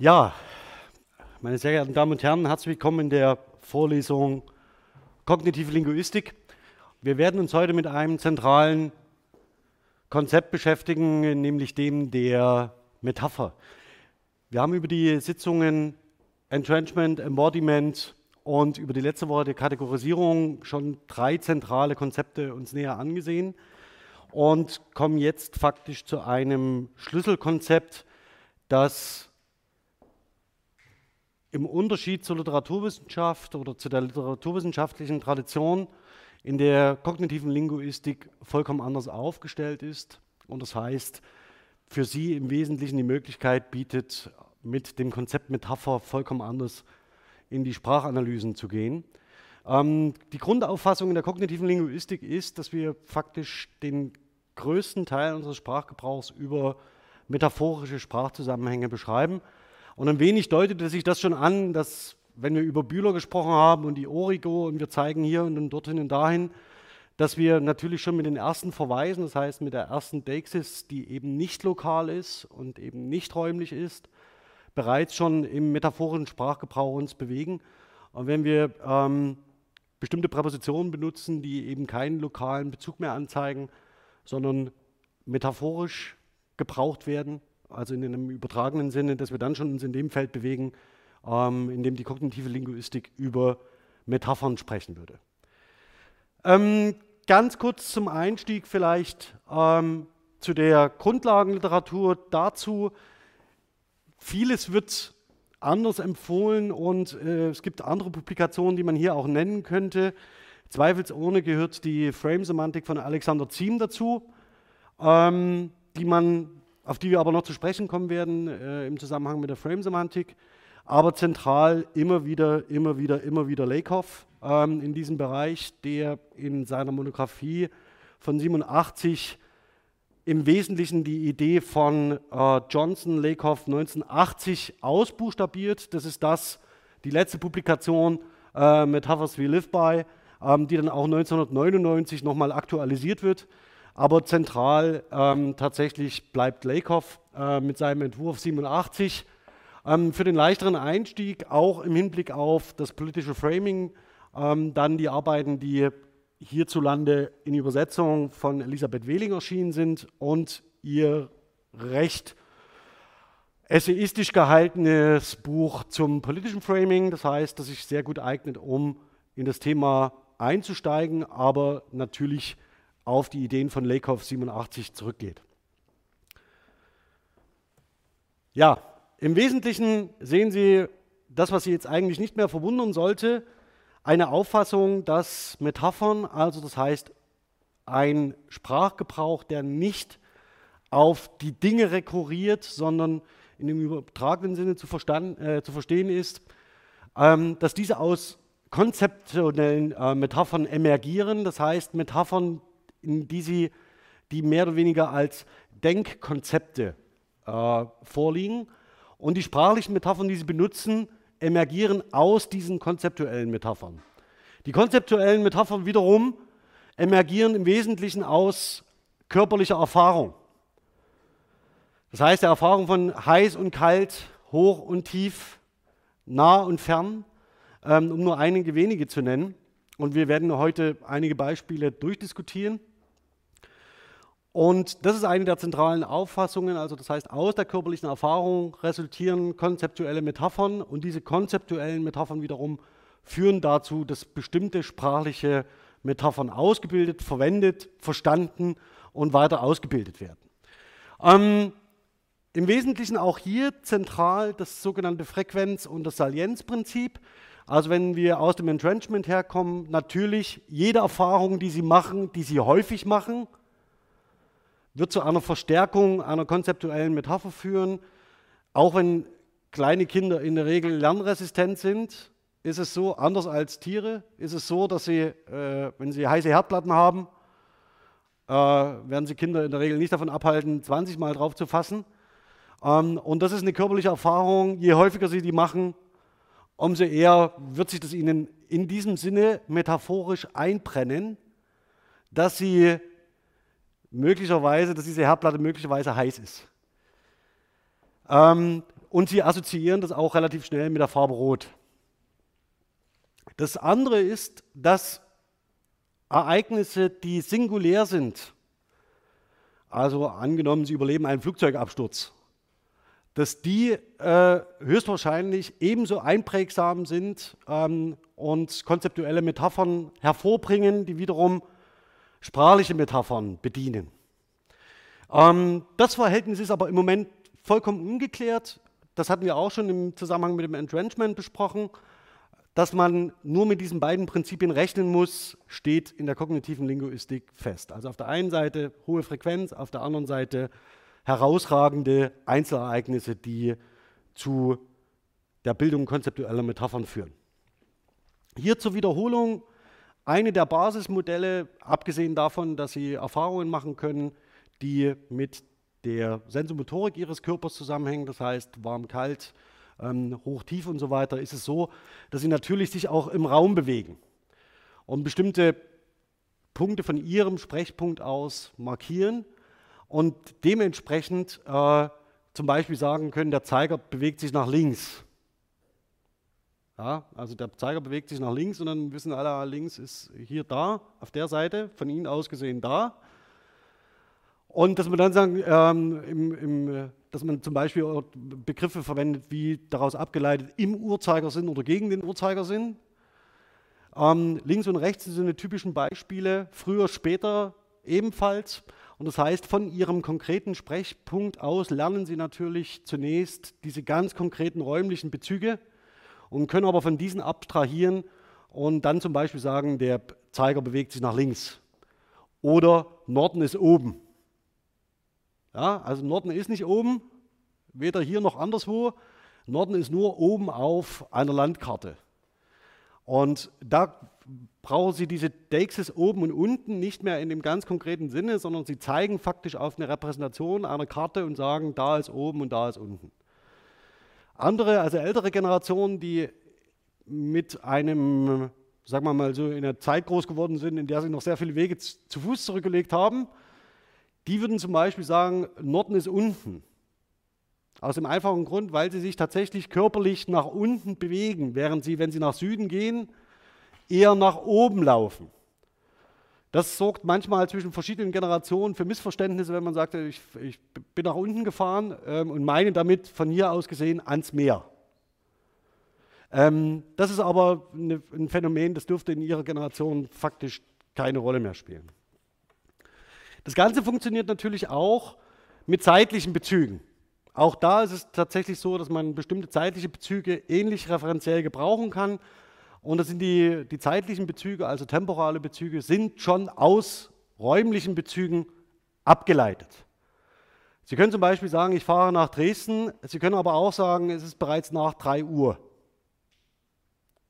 Ja, meine sehr geehrten Damen und Herren, herzlich willkommen in der Vorlesung Kognitive Linguistik. Wir werden uns heute mit einem zentralen Konzept beschäftigen, nämlich dem der Metapher. Wir haben über die Sitzungen Entrenchment, Embodiment und über die letzte Woche der Kategorisierung schon drei zentrale Konzepte uns näher angesehen und kommen jetzt faktisch zu einem Schlüsselkonzept, das im Unterschied zur Literaturwissenschaft oder zu der literaturwissenschaftlichen Tradition in der kognitiven Linguistik vollkommen anders aufgestellt ist. Und das heißt, für sie im Wesentlichen die Möglichkeit bietet, mit dem Konzept Metapher vollkommen anders in die Sprachanalysen zu gehen. Ähm, die Grundauffassung in der kognitiven Linguistik ist, dass wir faktisch den größten Teil unseres Sprachgebrauchs über metaphorische Sprachzusammenhänge beschreiben. Und ein wenig deutete sich das schon an, dass wenn wir über Bühler gesprochen haben und die Origo und wir zeigen hier und dorthin und dahin, dass wir natürlich schon mit den ersten Verweisen, das heißt mit der ersten Deixis, die eben nicht lokal ist und eben nicht räumlich ist, bereits schon im metaphorischen Sprachgebrauch uns bewegen. Und wenn wir ähm, bestimmte Präpositionen benutzen, die eben keinen lokalen Bezug mehr anzeigen, sondern metaphorisch gebraucht werden, also in einem übertragenen Sinne, dass wir dann schon uns in dem Feld bewegen, ähm, in dem die kognitive Linguistik über Metaphern sprechen würde. Ähm, ganz kurz zum Einstieg vielleicht ähm, zu der Grundlagenliteratur dazu. Vieles wird anders empfohlen und äh, es gibt andere Publikationen, die man hier auch nennen könnte. Zweifelsohne gehört die Frame-Semantik von Alexander Ziem dazu, ähm, die man, auf die wir aber noch zu sprechen kommen werden äh, im Zusammenhang mit der Frame-Semantik. Aber zentral immer wieder, immer wieder, immer wieder Lakoff ähm, in diesem Bereich, der in seiner Monographie von 87 im Wesentlichen die Idee von äh, Johnson Lakoff 1980 ausbuchstabiert. Das ist das, die letzte Publikation äh, Metaphors We Live By, ähm, die dann auch 1999 nochmal aktualisiert wird. Aber zentral ähm, tatsächlich bleibt Lakoff äh, mit seinem Entwurf 87. Ähm, für den leichteren Einstieg, auch im Hinblick auf das politische Framing, ähm, dann die Arbeiten, die hierzulande in Übersetzung von Elisabeth Wehling erschienen sind und ihr recht essayistisch gehaltenes Buch zum politischen Framing. Das heißt, das sich sehr gut eignet, um in das Thema einzusteigen, aber natürlich auf die Ideen von Lakoff 87 zurückgeht. Ja, im Wesentlichen sehen Sie das, was Sie jetzt eigentlich nicht mehr verwundern sollte, eine Auffassung, dass Metaphern, also das heißt ein Sprachgebrauch, der nicht auf die Dinge rekurriert, sondern in dem übertragenen Sinne zu, äh, zu verstehen ist, ähm, dass diese aus konzeptionellen äh, Metaphern emergieren, das heißt Metaphern, in die sie die mehr oder weniger als Denkkonzepte äh, vorliegen. Und die sprachlichen Metaphern, die sie benutzen, emergieren aus diesen konzeptuellen Metaphern. Die konzeptuellen Metaphern wiederum emergieren im Wesentlichen aus körperlicher Erfahrung. Das heißt, der Erfahrung von heiß und kalt, hoch und tief, nah und fern, ähm, um nur einige wenige zu nennen. Und wir werden heute einige Beispiele durchdiskutieren. Und das ist eine der zentralen Auffassungen, also das heißt, aus der körperlichen Erfahrung resultieren konzeptuelle Metaphern und diese konzeptuellen Metaphern wiederum führen dazu, dass bestimmte sprachliche Metaphern ausgebildet, verwendet, verstanden und weiter ausgebildet werden. Ähm, Im Wesentlichen auch hier zentral das sogenannte Frequenz- und das Salienzprinzip. Also wenn wir aus dem Entrenchment herkommen, natürlich jede Erfahrung, die Sie machen, die Sie häufig machen, wird zu einer Verstärkung einer konzeptuellen Metapher führen. Auch wenn kleine Kinder in der Regel lernresistent sind, ist es so, anders als Tiere, ist es so, dass sie, äh, wenn sie heiße Herdplatten haben, äh, werden sie Kinder in der Regel nicht davon abhalten, 20 Mal drauf zu fassen. Ähm, und das ist eine körperliche Erfahrung. Je häufiger sie die machen, umso eher wird sich das ihnen in diesem Sinne metaphorisch einbrennen, dass sie möglicherweise, dass diese Herdplatte möglicherweise heiß ist. Ähm, und Sie assoziieren das auch relativ schnell mit der Farbe Rot. Das andere ist, dass Ereignisse, die singulär sind, also angenommen, Sie überleben einen Flugzeugabsturz, dass die äh, höchstwahrscheinlich ebenso einprägsam sind ähm, und konzeptuelle Metaphern hervorbringen, die wiederum sprachliche Metaphern bedienen. Ähm, das Verhältnis ist aber im Moment vollkommen ungeklärt. Das hatten wir auch schon im Zusammenhang mit dem Entrenchment besprochen. Dass man nur mit diesen beiden Prinzipien rechnen muss, steht in der kognitiven Linguistik fest. Also auf der einen Seite hohe Frequenz, auf der anderen Seite herausragende Einzelereignisse, die zu der Bildung konzeptueller Metaphern führen. Hier zur Wiederholung eine der Basismodelle, abgesehen davon, dass Sie Erfahrungen machen können, die mit der Sensomotorik Ihres Körpers zusammenhängen, das heißt warm, kalt, ähm, hoch, tief und so weiter, ist es so, dass sie natürlich sich auch im Raum bewegen und bestimmte Punkte von ihrem Sprechpunkt aus markieren und dementsprechend äh, zum Beispiel sagen können, der Zeiger bewegt sich nach links. Ja, also der Zeiger bewegt sich nach links und dann wissen alle, ah, links ist hier da, auf der Seite, von Ihnen aus gesehen da. Und dass man dann sagen, ähm, im, im, dass man zum Beispiel Begriffe verwendet, wie daraus abgeleitet im Uhrzeigersinn oder gegen den Uhrzeigersinn. Ähm, links und rechts sind so eine typischen Beispiele, früher, später ebenfalls. Und das heißt, von Ihrem konkreten Sprechpunkt aus lernen Sie natürlich zunächst diese ganz konkreten räumlichen Bezüge und können aber von diesen abstrahieren und dann zum Beispiel sagen, der Zeiger bewegt sich nach links oder Norden ist oben. Ja, also Norden ist nicht oben, weder hier noch anderswo. Norden ist nur oben auf einer Landkarte. Und da brauchen Sie diese Deixes oben und unten nicht mehr in dem ganz konkreten Sinne, sondern Sie zeigen faktisch auf eine Repräsentation einer Karte und sagen, da ist oben und da ist unten. Andere, also ältere Generationen, die mit einem, sagen wir mal so, in einer Zeit groß geworden sind, in der sie noch sehr viele Wege zu Fuß zurückgelegt haben, die würden zum Beispiel sagen, Norden ist unten. Aus dem einfachen Grund, weil sie sich tatsächlich körperlich nach unten bewegen, während sie, wenn sie nach Süden gehen, eher nach oben laufen. Das sorgt manchmal zwischen verschiedenen Generationen für Missverständnisse, wenn man sagt, ich, ich bin nach unten gefahren ähm, und meine damit von hier aus gesehen ans Meer. Ähm, das ist aber eine, ein Phänomen, das dürfte in Ihrer Generation faktisch keine Rolle mehr spielen. Das Ganze funktioniert natürlich auch mit zeitlichen Bezügen. Auch da ist es tatsächlich so, dass man bestimmte zeitliche Bezüge ähnlich referenziell gebrauchen kann. Und das sind die, die zeitlichen Bezüge, also temporale Bezüge, sind schon aus räumlichen Bezügen abgeleitet. Sie können zum Beispiel sagen, ich fahre nach Dresden. Sie können aber auch sagen, es ist bereits nach 3 Uhr.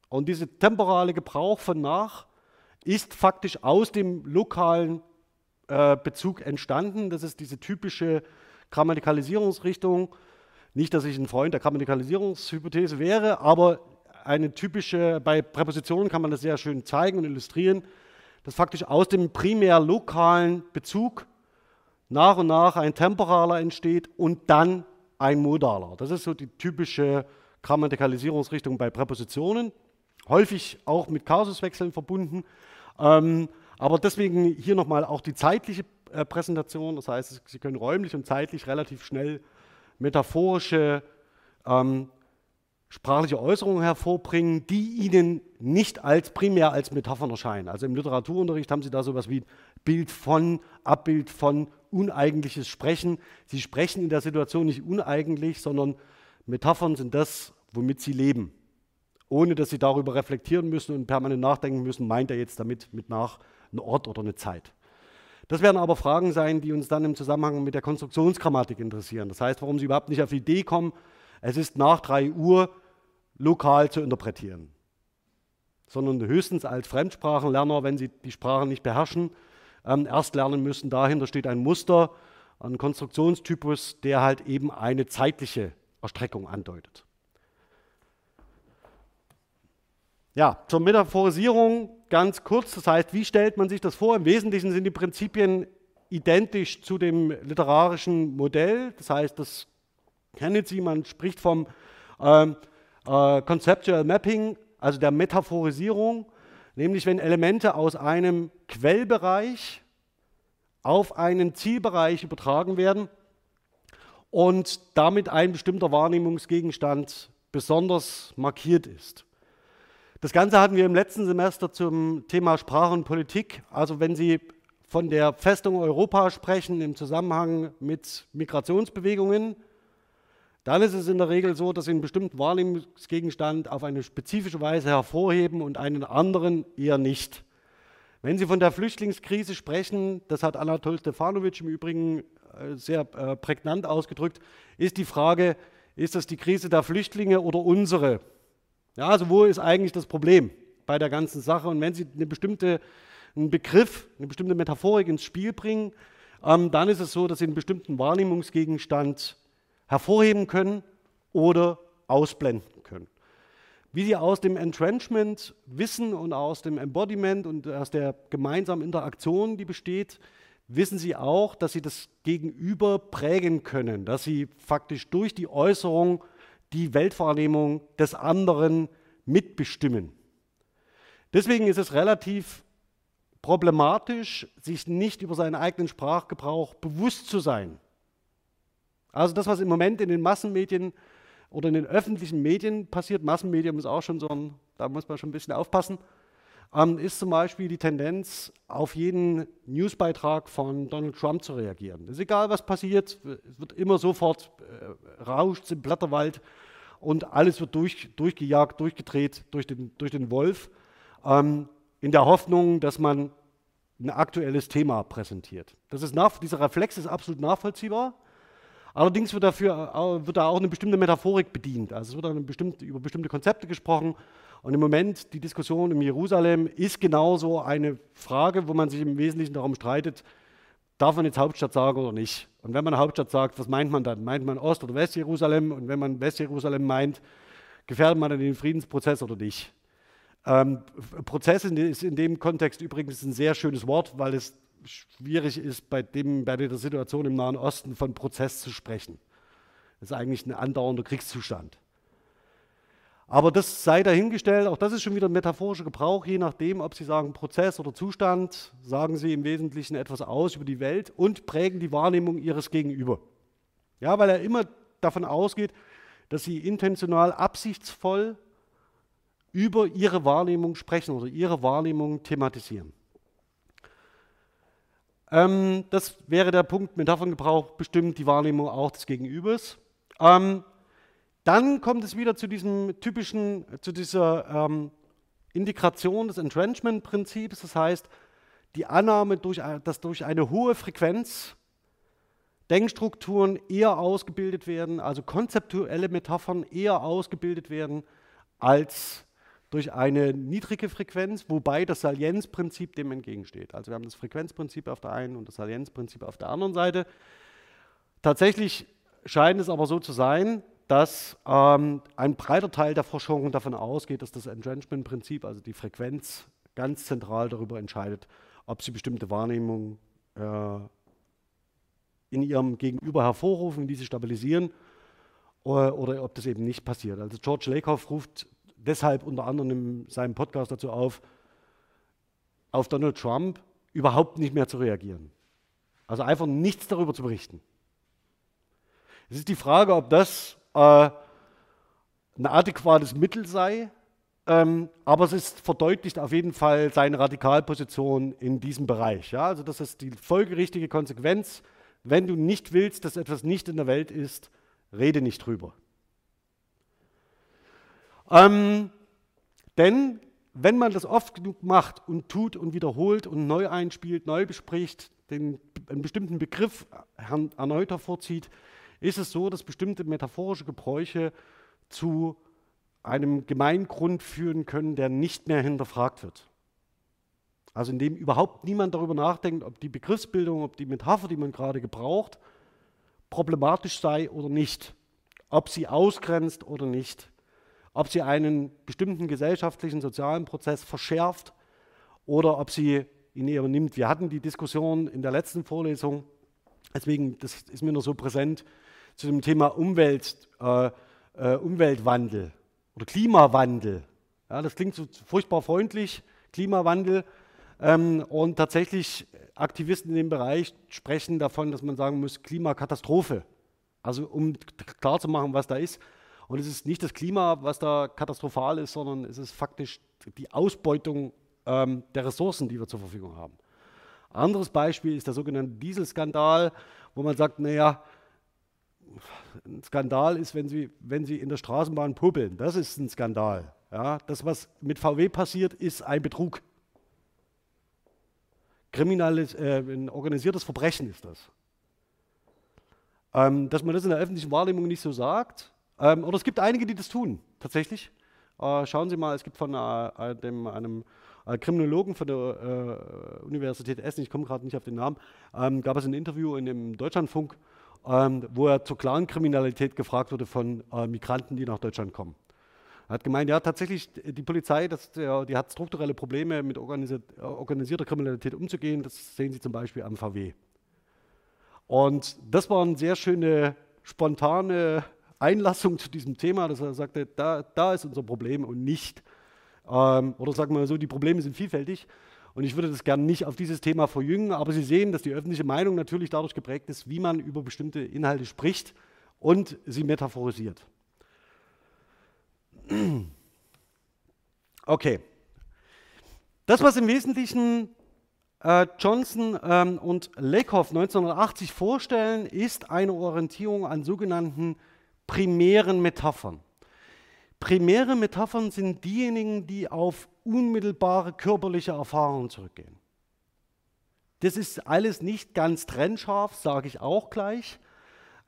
Und dieser temporale Gebrauch von nach ist faktisch aus dem lokalen äh, Bezug entstanden. Das ist diese typische Grammatikalisierungsrichtung. Nicht, dass ich ein Freund der Grammatikalisierungshypothese wäre, aber eine typische, bei Präpositionen kann man das sehr schön zeigen und illustrieren, dass faktisch aus dem primär lokalen Bezug nach und nach ein temporaler entsteht und dann ein modaler. Das ist so die typische Grammatikalisierungsrichtung bei Präpositionen, häufig auch mit Kasuswechseln verbunden. Ähm, aber deswegen hier nochmal auch die zeitliche äh, Präsentation. Das heißt, Sie können räumlich und zeitlich relativ schnell metaphorische ähm, sprachliche Äußerungen hervorbringen, die Ihnen nicht als primär als Metaphern erscheinen. Also im Literaturunterricht haben Sie da sowas wie Bild von, Abbild von, uneigentliches Sprechen. Sie sprechen in der Situation nicht uneigentlich, sondern Metaphern sind das, womit Sie leben. Ohne dass Sie darüber reflektieren müssen und permanent nachdenken müssen, meint er jetzt damit mit nach einen Ort oder eine Zeit. Das werden aber Fragen sein, die uns dann im Zusammenhang mit der Konstruktionsgrammatik interessieren. Das heißt, warum Sie überhaupt nicht auf die Idee kommen, es ist nach 3 Uhr lokal zu interpretieren. Sondern höchstens als Fremdsprachenlerner, wenn Sie die Sprache nicht beherrschen, ähm, erst lernen müssen. Dahinter steht ein Muster, ein Konstruktionstypus, der halt eben eine zeitliche Erstreckung andeutet. Ja, zur Metaphorisierung ganz kurz. Das heißt, wie stellt man sich das vor? Im Wesentlichen sind die Prinzipien identisch zu dem literarischen Modell. Das heißt, das kennen Sie, man spricht vom ähm, äh, Conceptual Mapping, also der Metaphorisierung, nämlich wenn Elemente aus einem Quellbereich auf einen Zielbereich übertragen werden und damit ein bestimmter Wahrnehmungsgegenstand besonders markiert ist. Das Ganze hatten wir im letzten Semester zum Thema Sprache und Politik. Also wenn Sie von der Festung Europa sprechen im Zusammenhang mit Migrationsbewegungen, dann ist es in der Regel so, dass Sie einen bestimmten Wahrnehmungsgegenstand auf eine spezifische Weise hervorheben und einen anderen eher nicht. Wenn Sie von der Flüchtlingskrise sprechen, das hat Anatol Stefanovic im Übrigen äh, sehr äh, prägnant ausgedrückt, ist die Frage, ist das die Krise der Flüchtlinge oder unsere? Ja, also wo ist eigentlich das Problem bei der ganzen Sache? Und wenn Sie eine bestimmte, einen Begriff, eine bestimmte Metaphorik ins Spiel bringen, ähm, dann ist es so, dass Sie einen bestimmten Wahrnehmungsgegenstand hervorheben können oder ausblenden können. Wie Sie aus dem Entrenchment wissen und aus dem Embodiment und aus der gemeinsamen Interaktion, die besteht, wissen Sie auch, dass Sie das Gegenüber prägen können, dass Sie faktisch durch die Äußerung die Weltwahrnehmung des anderen mitbestimmen. Deswegen ist es relativ problematisch, sich nicht über seinen eigenen Sprachgebrauch bewusst zu sein. Also das, was im Moment in den Massenmedien oder in den öffentlichen Medien passiert, Massenmedium ist auch schon so ein, da muss man schon ein bisschen aufpassen, ähm, ist zum Beispiel die Tendenz, auf jeden Newsbeitrag von Donald Trump zu reagieren. Es ist egal, was passiert, es wird immer sofort äh, rauscht im Blätterwald und alles wird durch, durchgejagt, durchgedreht durch den, durch den Wolf, ähm, in der Hoffnung, dass man ein aktuelles Thema präsentiert. Das ist nach, dieser Reflex ist absolut nachvollziehbar. Allerdings wird, dafür, wird da auch eine bestimmte Metaphorik bedient. Also es wird dann bestimmte, über bestimmte Konzepte gesprochen und im Moment die Diskussion in Jerusalem ist genauso eine Frage, wo man sich im Wesentlichen darum streitet, darf man jetzt Hauptstadt sagen oder nicht? Und wenn man Hauptstadt sagt, was meint man dann? Meint man Ost- oder Westjerusalem? Und wenn man Westjerusalem meint, gefährdet man dann den Friedensprozess oder nicht? Ähm, Prozess ist in dem Kontext übrigens ein sehr schönes Wort, weil es schwierig ist, bei, dem, bei der Situation im Nahen Osten von Prozess zu sprechen. Das ist eigentlich ein andauernder Kriegszustand. Aber das sei dahingestellt, auch das ist schon wieder ein metaphorischer Gebrauch, je nachdem, ob Sie sagen Prozess oder Zustand, sagen Sie im Wesentlichen etwas aus über die Welt und prägen die Wahrnehmung Ihres Gegenüber. Ja, weil er immer davon ausgeht, dass Sie intentional, absichtsvoll über Ihre Wahrnehmung sprechen oder Ihre Wahrnehmung thematisieren. Ähm, das wäre der Punkt, Metapherngebrauch bestimmt die Wahrnehmung auch des Gegenübers. Ähm, dann kommt es wieder zu diesem typischen, zu dieser ähm, Integration des Entrenchment-Prinzips, das heißt, die Annahme, durch, dass durch eine hohe Frequenz Denkstrukturen eher ausgebildet werden, also konzeptuelle Metaphern eher ausgebildet werden als durch eine niedrige Frequenz, wobei das Salienzprinzip dem entgegensteht. Also wir haben das Frequenzprinzip auf der einen und das Salienzprinzip auf der anderen Seite. Tatsächlich scheint es aber so zu sein, dass ähm, ein breiter Teil der Forschung davon ausgeht, dass das Entrenchment-Prinzip, also die Frequenz, ganz zentral darüber entscheidet, ob sie bestimmte Wahrnehmungen äh, in ihrem Gegenüber hervorrufen, die sie stabilisieren, oder, oder, ob das eben nicht passiert. Also George Lakoff ruft deshalb unter anderem in seinem Podcast dazu auf, auf Donald Trump überhaupt nicht mehr zu reagieren. Also einfach nichts darüber zu berichten. Es ist die Frage, ob das äh, ein adäquates Mittel sei, ähm, aber es ist verdeutlicht auf jeden Fall seine Radikalposition in diesem Bereich. Ja? Also das ist die folgerichtige Konsequenz. Wenn du nicht willst, dass etwas nicht in der Welt ist, rede nicht drüber. Ähm, denn wenn man das oft genug macht und tut und wiederholt und neu einspielt, neu bespricht, den, einen bestimmten Begriff erneut hervorzieht, ist es so, dass bestimmte metaphorische Gebräuche zu einem Gemeingrund führen können, der nicht mehr hinterfragt wird. Also indem überhaupt niemand darüber nachdenkt, ob die Begriffsbildung, ob die Metapher, die man gerade gebraucht, problematisch sei oder nicht, ob sie ausgrenzt oder nicht, ob sie einen bestimmten gesellschaftlichen, sozialen Prozess verschärft oder ob sie ihn eher nimmt. Wir hatten die Diskussion in der letzten Vorlesung, deswegen das ist mir nur so präsent, zu dem Thema Umwelt, äh, äh, Umweltwandel oder Klimawandel. Ja, das klingt so furchtbar freundlich, Klimawandel. Ähm, und tatsächlich Aktivisten in dem Bereich sprechen davon, dass man sagen muss, Klimakatastrophe. Also um klarzumachen, was da ist. Und es ist nicht das Klima, was da katastrophal ist, sondern es ist faktisch die Ausbeutung ähm, der Ressourcen, die wir zur Verfügung haben. Anderes Beispiel ist der sogenannte Dieselskandal, wo man sagt, naja, ein Skandal ist, wenn Sie, wenn Sie in der Straßenbahn puppeln. Das ist ein Skandal. Ja, das, was mit VW passiert, ist ein Betrug. Kriminelles, äh, ein organisiertes Verbrechen ist das. Ähm, dass man das in der öffentlichen Wahrnehmung nicht so sagt. Ähm, oder es gibt einige, die das tun, tatsächlich. Äh, schauen Sie mal, es gibt von äh, dem, einem äh, Kriminologen von der äh, Universität Essen, ich komme gerade nicht auf den Namen, ähm, gab es ein Interview in dem Deutschlandfunk, ähm, wo er zur klaren Kriminalität gefragt wurde von äh, Migranten, die nach Deutschland kommen. Er hat gemeint, ja, tatsächlich, die Polizei, das, die hat strukturelle Probleme mit organisiert, organisierter Kriminalität umzugehen. Das sehen Sie zum Beispiel am VW. Und das war eine sehr schöne, spontane Einlassung zu diesem Thema, dass er sagte, da, da ist unser Problem und nicht, ähm, oder sagen wir mal so, die Probleme sind vielfältig. Und ich würde das gerne nicht auf dieses Thema verjüngen, aber Sie sehen, dass die öffentliche Meinung natürlich dadurch geprägt ist, wie man über bestimmte Inhalte spricht und sie metaphorisiert. Okay. Das, was im Wesentlichen äh, Johnson ähm, und Lakoff 1980 vorstellen, ist eine Orientierung an sogenannten primären Metaphern. Primäre Metaphern sind diejenigen, die auf unmittelbare körperliche Erfahrungen zurückgehen. Das ist alles nicht ganz trennscharf, sage ich auch gleich.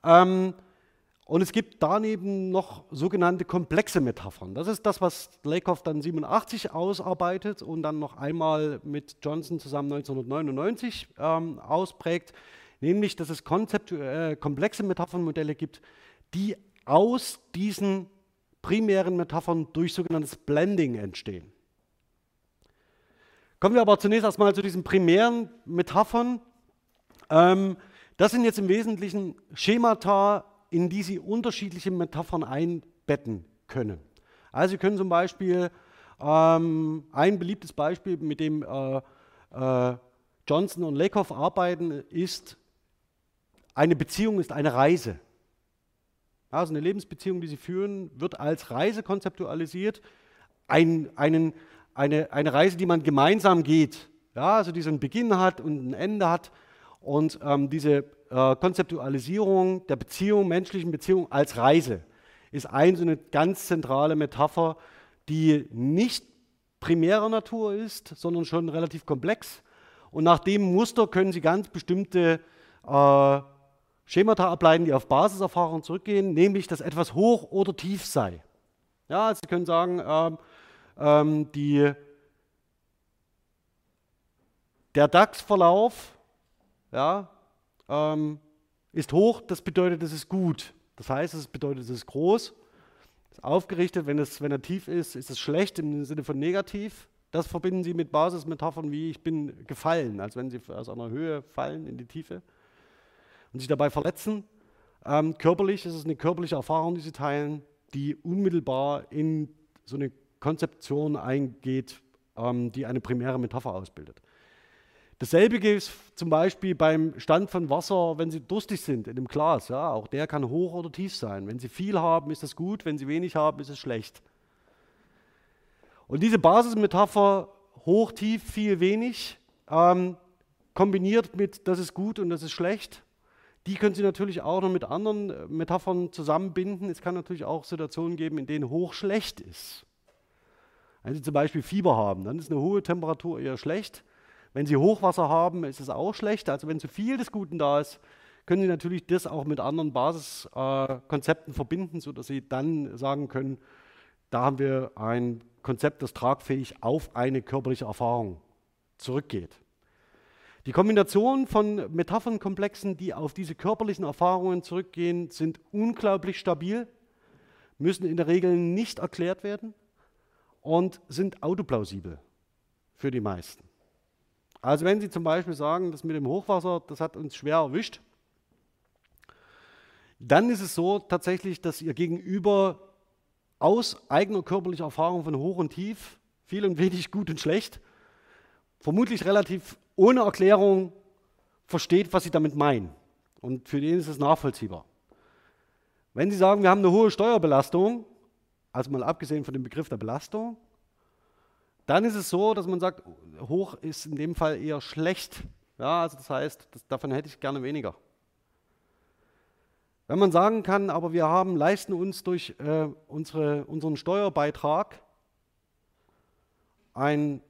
Ähm, und es gibt daneben noch sogenannte komplexe Metaphern. Das ist das, was Lakoff dann 87 ausarbeitet und dann noch einmal mit Johnson zusammen 1999 ähm, ausprägt, nämlich dass es konzeptuell, äh, komplexe Metaphernmodelle gibt, die aus diesen primären Metaphern durch sogenanntes Blending entstehen. Kommen wir aber zunächst erstmal zu diesen primären Metaphern. Ähm, das sind jetzt im Wesentlichen Schemata, in die Sie unterschiedliche Metaphern einbetten können. Also Sie können zum Beispiel ähm, ein beliebtes Beispiel, mit dem äh, äh, Johnson und Lakoff arbeiten, ist, eine Beziehung ist eine Reise. Also eine Lebensbeziehung, die Sie führen, wird als Reise konzeptualisiert. Ein, einen, eine, eine Reise, die man gemeinsam geht. Ja, also die so einen Beginn hat und ein Ende hat. Und ähm, diese äh, Konzeptualisierung der Beziehung, menschlichen Beziehung als Reise ist eine so eine ganz zentrale Metapher, die nicht primärer Natur ist, sondern schon relativ komplex. Und nach dem Muster können Sie ganz bestimmte äh, Schemata ableiten, die auf Basiserfahrung zurückgehen, nämlich, dass etwas hoch oder tief sei. Ja, also Sie können sagen, ähm, ähm, die, der DAX-Verlauf ja, ähm, ist hoch, das bedeutet, es ist gut. Das heißt, es bedeutet, es ist groß, es ist aufgerichtet. Wenn, es, wenn er tief ist, ist es schlecht im Sinne von negativ. Das verbinden Sie mit Basismetaphern wie ich bin gefallen, als wenn Sie aus einer Höhe fallen in die Tiefe und sich dabei verletzen. Ähm, körperlich ist es eine körperliche Erfahrung, die Sie teilen, die unmittelbar in so eine Konzeption eingeht, ähm, die eine primäre Metapher ausbildet. Dasselbe gilt zum Beispiel beim Stand von Wasser, wenn Sie durstig sind in einem Glas. Ja, auch der kann hoch oder tief sein. Wenn Sie viel haben, ist das gut. Wenn Sie wenig haben, ist es schlecht. Und diese Basismetapher hoch, tief, viel, wenig, ähm, kombiniert mit das ist gut und das ist schlecht, die können Sie natürlich auch noch mit anderen äh, Metaphern zusammenbinden. Es kann natürlich auch Situationen geben, in denen hoch schlecht ist. Wenn Sie zum Beispiel Fieber haben, dann ist eine hohe Temperatur eher schlecht. Wenn Sie Hochwasser haben, ist es auch schlecht. Also wenn zu viel des Guten da ist, können Sie natürlich das auch mit anderen Basiskonzepten äh, verbinden, sodass Sie dann sagen können, da haben wir ein Konzept, das tragfähig auf eine körperliche Erfahrung zurückgeht. Die Kombination von Metaphernkomplexen, die auf diese körperlichen Erfahrungen zurückgehen, sind unglaublich stabil, müssen in der Regel nicht erklärt werden und sind autoplausibel für die meisten. Also wenn Sie zum Beispiel sagen, das mit dem Hochwasser, das hat uns schwer erwischt, dann ist es so tatsächlich, dass ihr Gegenüber aus eigener körperlicher Erfahrung von hoch und tief, viel und wenig, gut und schlecht, vermutlich relativ ohne Erklärung versteht, was sie damit meinen. Und für den ist es nachvollziehbar. Wenn Sie sagen, wir haben eine hohe Steuerbelastung, also mal abgesehen von dem Begriff der Belastung, dann ist es so, dass man sagt, hoch ist in dem Fall eher schlecht. Ja, also das heißt, das, davon hätte ich gerne weniger. Wenn man sagen kann, aber wir haben, leisten uns durch äh, unsere, unseren Steuerbeitrag ein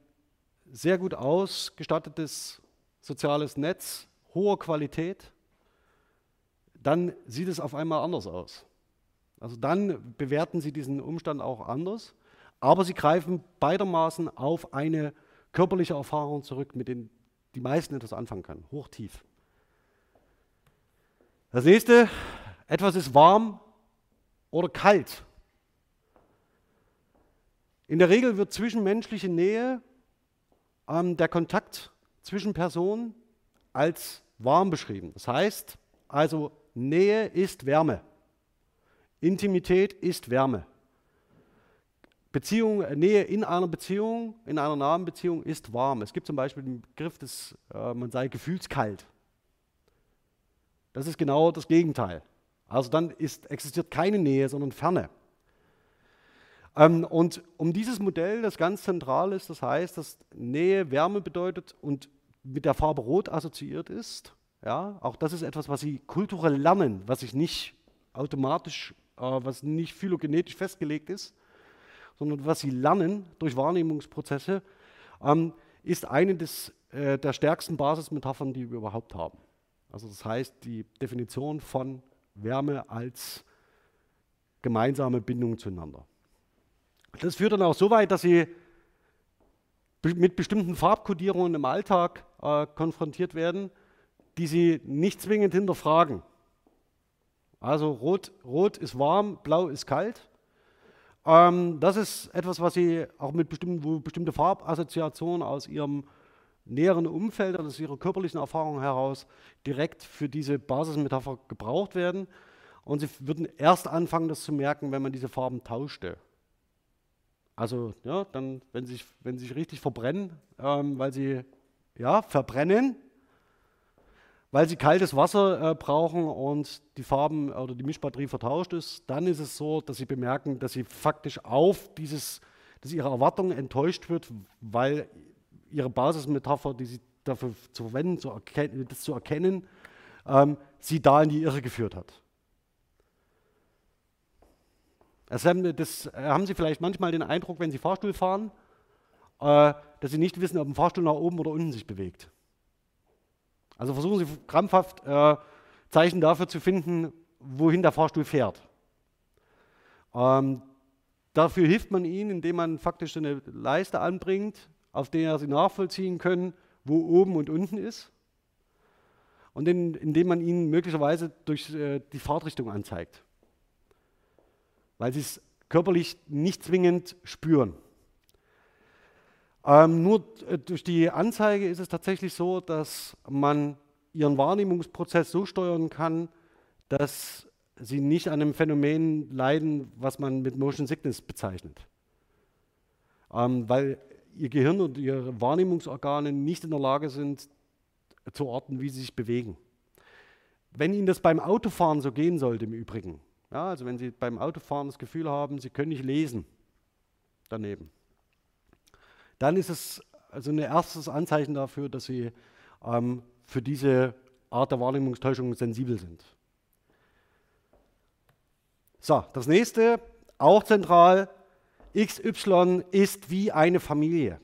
sehr gut ausgestattetes soziales Netz hoher Qualität, dann sieht es auf einmal anders aus. Also dann bewerten Sie diesen Umstand auch anders, aber Sie greifen beidermaßen auf eine körperliche Erfahrung zurück, mit denen die meisten etwas anfangen können, hochtief. Das nächste, etwas ist warm oder kalt. In der Regel wird zwischenmenschliche Nähe, ähm, der Kontakt zwischen Personen als warm beschrieben. Das heißt also, Nähe ist Wärme. Intimität ist Wärme. Beziehung, Nähe in einer Beziehung, in einer nahen Beziehung ist warm. Es gibt zum Beispiel den Begriff, des, äh, man sei gefühlskalt. Das ist genau das Gegenteil. Also dann ist, existiert keine Nähe, sondern Ferne. Ähm, und um dieses Modell, das ganz zentral ist, das heißt, dass Nähe Wärme bedeutet und mit der Farbe Rot assoziiert ist, ja, auch das ist etwas, was Sie kulturell lernen, was sich nicht automatisch, äh, was nicht phylogenetisch festgelegt ist, sondern was Sie lernen durch Wahrnehmungsprozesse, ähm, ist eine des, äh, der stärksten Basismetaphern, die wir überhaupt haben. Also das heißt, die Definition von Wärme als gemeinsame Bindung zueinander. Das führt dann auch so weit, dass Sie mit bestimmten Farbkodierungen im Alltag äh, konfrontiert werden, die Sie nicht zwingend hinterfragen. Also rot, rot ist warm, blau ist kalt. Ähm, das ist etwas, was Sie auch mit bestimmten, wo bestimmte Farbassoziationen aus Ihrem näheren Umfeld, aus Ihrer körperlichen Erfahrung heraus direkt für diese Basismetapher gebraucht werden. Und Sie würden erst anfangen, das zu merken, wenn man diese Farben tauschte. Also, ja, dann, wenn sie sich, wenn sie sich richtig verbrennen, ähm, weil sie ja, verbrennen, weil sie kaltes Wasser äh, brauchen und die Farben oder die Mischbatterie vertauscht ist, dann ist es so, dass sie bemerken, dass sie faktisch auf dieses, dass ihre Erwartung enttäuscht wird, weil ihre Basismetapher, die sie dafür zu verwenden, zu das zu erkennen, ähm, sie da in die Irre geführt hat. Das haben, das haben Sie vielleicht manchmal den Eindruck, wenn Sie Fahrstuhl fahren, äh, dass Sie nicht wissen, ob ein Fahrstuhl nach oben oder unten sich bewegt. Also versuchen Sie krampfhaft äh, Zeichen dafür zu finden, wohin der Fahrstuhl fährt. Ähm, dafür hilft man Ihnen, indem man faktisch eine Leiste anbringt, auf der Sie nachvollziehen können, wo oben und unten ist. Und in, indem man Ihnen möglicherweise durch äh, die Fahrtrichtung anzeigt weil sie es körperlich nicht zwingend spüren. Ähm, nur äh, durch die Anzeige ist es tatsächlich so, dass man ihren Wahrnehmungsprozess so steuern kann, dass sie nicht an einem Phänomen leiden, was man mit Motion Sickness bezeichnet. Ähm, weil ihr Gehirn und ihre Wahrnehmungsorgane nicht in der Lage sind, zu orten, wie sie sich bewegen. Wenn Ihnen das beim Autofahren so gehen sollte im Übrigen, ja, also wenn Sie beim Autofahren das Gefühl haben, Sie können nicht lesen daneben, dann ist es also ein erstes Anzeichen dafür, dass Sie ähm, für diese Art der Wahrnehmungstäuschung sensibel sind. So, das nächste, auch zentral, XY ist wie eine Familie.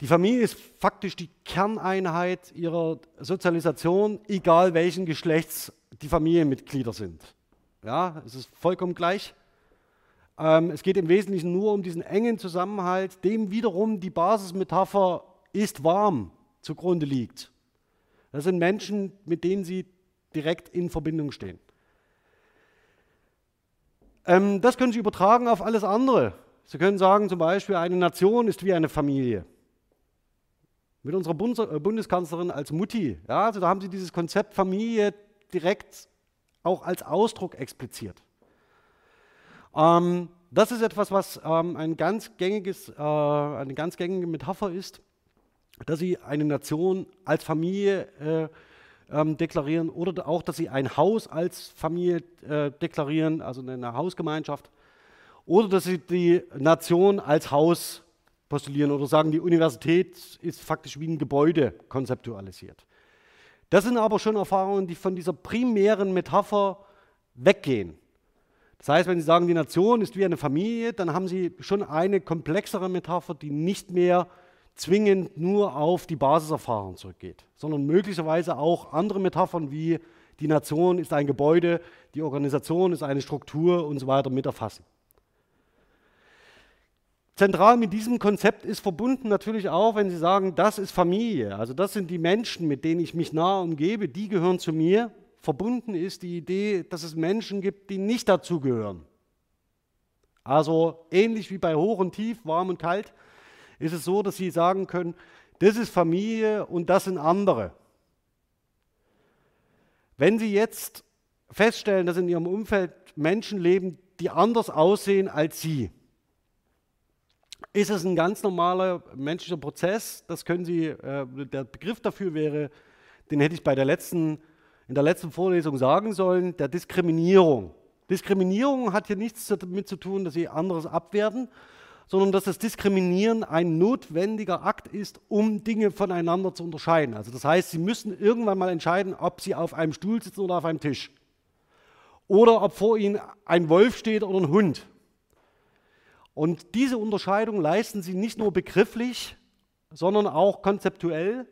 Die Familie ist faktisch die Kerneinheit ihrer Sozialisation, egal welchen Geschlechts die Familienmitglieder sind. Ja, es ist vollkommen gleich. Ähm, es geht im Wesentlichen nur um diesen engen Zusammenhalt, dem wiederum die Basismetapher ist warm zugrunde liegt. Das sind Menschen, mit denen sie direkt in Verbindung stehen. Ähm, das können Sie übertragen auf alles andere. Sie können sagen zum Beispiel, eine Nation ist wie eine Familie. Mit unserer äh, Bundeskanzlerin als Mutti. Ja, also da haben Sie dieses Konzept Familie direkt auch als Ausdruck expliziert. Ähm, das ist etwas, was ähm, ein ganz gängiges, äh, eine ganz gängige Metapher ist, dass sie eine Nation als Familie äh, ähm, deklarieren oder auch, dass sie ein Haus als Familie äh, deklarieren, also eine Hausgemeinschaft, oder dass sie die Nation als Haus postulieren oder sagen, die Universität ist faktisch wie ein Gebäude konzeptualisiert. Das sind aber schon Erfahrungen, die von dieser primären Metapher weggehen. Das heißt, wenn Sie sagen, die Nation ist wie eine Familie, dann haben Sie schon eine komplexere Metapher, die nicht mehr zwingend nur auf die Basiserfahrung zurückgeht, sondern möglicherweise auch andere Metaphern wie die Nation ist ein Gebäude, die Organisation ist eine Struktur und so weiter mit erfassen. Zentral mit diesem Konzept ist verbunden natürlich auch, wenn Sie sagen, das ist Familie, also das sind die Menschen, mit denen ich mich nahe umgebe, die gehören zu mir. Verbunden ist die Idee, dass es Menschen gibt, die nicht dazugehören. Also ähnlich wie bei Hoch und Tief, warm und kalt, ist es so, dass Sie sagen können, das ist Familie und das sind andere. Wenn Sie jetzt feststellen, dass in Ihrem Umfeld Menschen leben, die anders aussehen als Sie, ist es ein ganz normaler menschlicher Prozess. Das können Sie, äh, der Begriff dafür wäre, den hätte ich bei der letzten, in der letzten Vorlesung sagen sollen, der Diskriminierung. Diskriminierung hat hier nichts damit zu tun, dass Sie anderes abwerten, sondern dass das Diskriminieren ein notwendiger Akt ist, um Dinge voneinander zu unterscheiden. Also das heißt, Sie müssen irgendwann mal entscheiden, ob Sie auf einem Stuhl sitzen oder auf einem Tisch. Oder ob vor Ihnen ein Wolf steht oder ein Hund. Und diese Unterscheidung leisten Sie nicht nur begrifflich, sondern auch konzeptuell.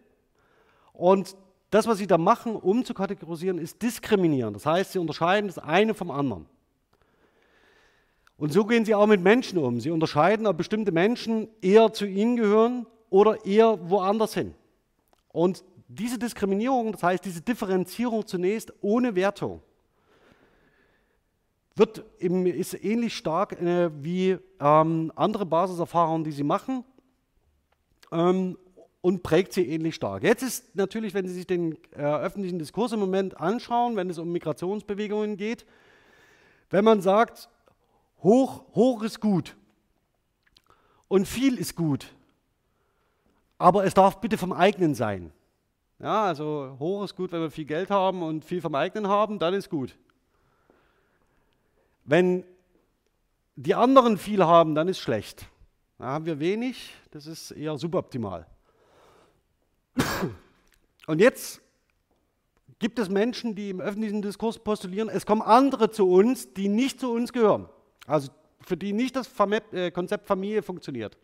Und das, was Sie da machen, um zu kategorisieren, ist diskriminieren. Das heißt, Sie unterscheiden das eine vom anderen. Und so gehen sie auch mit Menschen um. Sie unterscheiden, ob bestimmte Menschen eher zu ihnen gehören oder eher woanders hin. Und diese Diskriminierung, das heißt diese Differenzierung zunächst ohne Wertung, wird im, ist ähnlich stark äh, wie ähm, andere Basiserfahrungen, die sie machen ähm, und prägt sie ähnlich stark. Jetzt ist natürlich, wenn Sie sich den äh, öffentlichen Diskurs im Moment anschauen, wenn es um Migrationsbewegungen geht, wenn man sagt, Hoch, hoch ist gut und viel ist gut, aber es darf bitte vom eigenen sein. Ja, also hoch ist gut, wenn wir viel Geld haben und viel vom eigenen haben, dann ist gut. Wenn die anderen viel haben, dann ist schlecht. Da haben wir wenig, das ist eher suboptimal. Und jetzt gibt es Menschen, die im öffentlichen Diskurs postulieren, es kommen andere zu uns, die nicht zu uns gehören. Also für die nicht das äh, Konzept Familie funktioniert.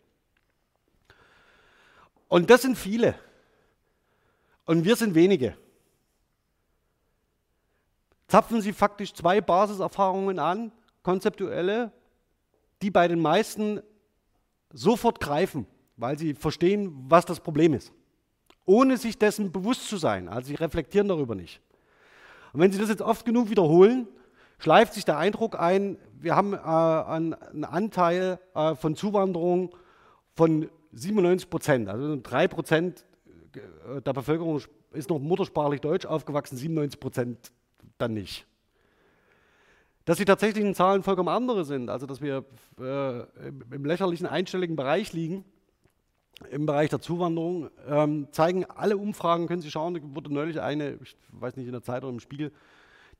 Und das sind viele. Und wir sind wenige. Zapfen Sie faktisch zwei Basiserfahrungen an, konzeptuelle, die bei den meisten sofort greifen, weil sie verstehen, was das Problem ist, ohne sich dessen bewusst zu sein. Also sie reflektieren darüber nicht. Und wenn Sie das jetzt oft genug wiederholen, schleift sich der Eindruck ein, wir haben äh, einen Anteil äh, von Zuwanderung von 97 Prozent. Also 3 Prozent äh, der Bevölkerung ist noch muttersprachlich Deutsch aufgewachsen, 97 Prozent dann nicht. Dass die tatsächlichen Zahlen vollkommen andere sind, also dass wir äh, im lächerlichen einstelligen Bereich liegen, im Bereich der Zuwanderung, ähm, zeigen alle Umfragen, können Sie schauen, da wurde neulich eine, ich weiß nicht, in der Zeit oder im Spiegel,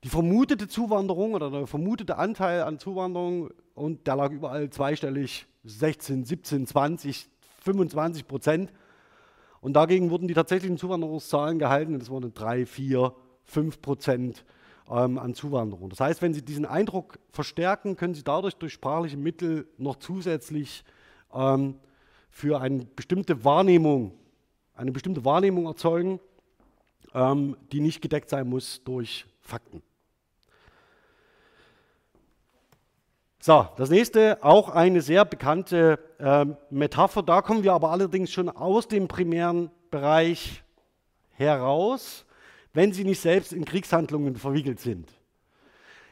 die vermutete Zuwanderung oder der vermutete Anteil an Zuwanderung, und der lag überall zweistellig, 16, 17, 20, 25 Prozent. Und dagegen wurden die tatsächlichen Zuwanderungszahlen gehalten, das waren 3, 4, 5 Prozent ähm, an Zuwanderung. Das heißt, wenn Sie diesen Eindruck verstärken, können Sie dadurch durch sprachliche Mittel noch zusätzlich ähm, für eine bestimmte Wahrnehmung, eine bestimmte Wahrnehmung erzeugen, ähm, die nicht gedeckt sein muss durch Fakten. So, das nächste, auch eine sehr bekannte äh, Metapher. Da kommen wir aber allerdings schon aus dem primären Bereich heraus, wenn Sie nicht selbst in Kriegshandlungen verwickelt sind.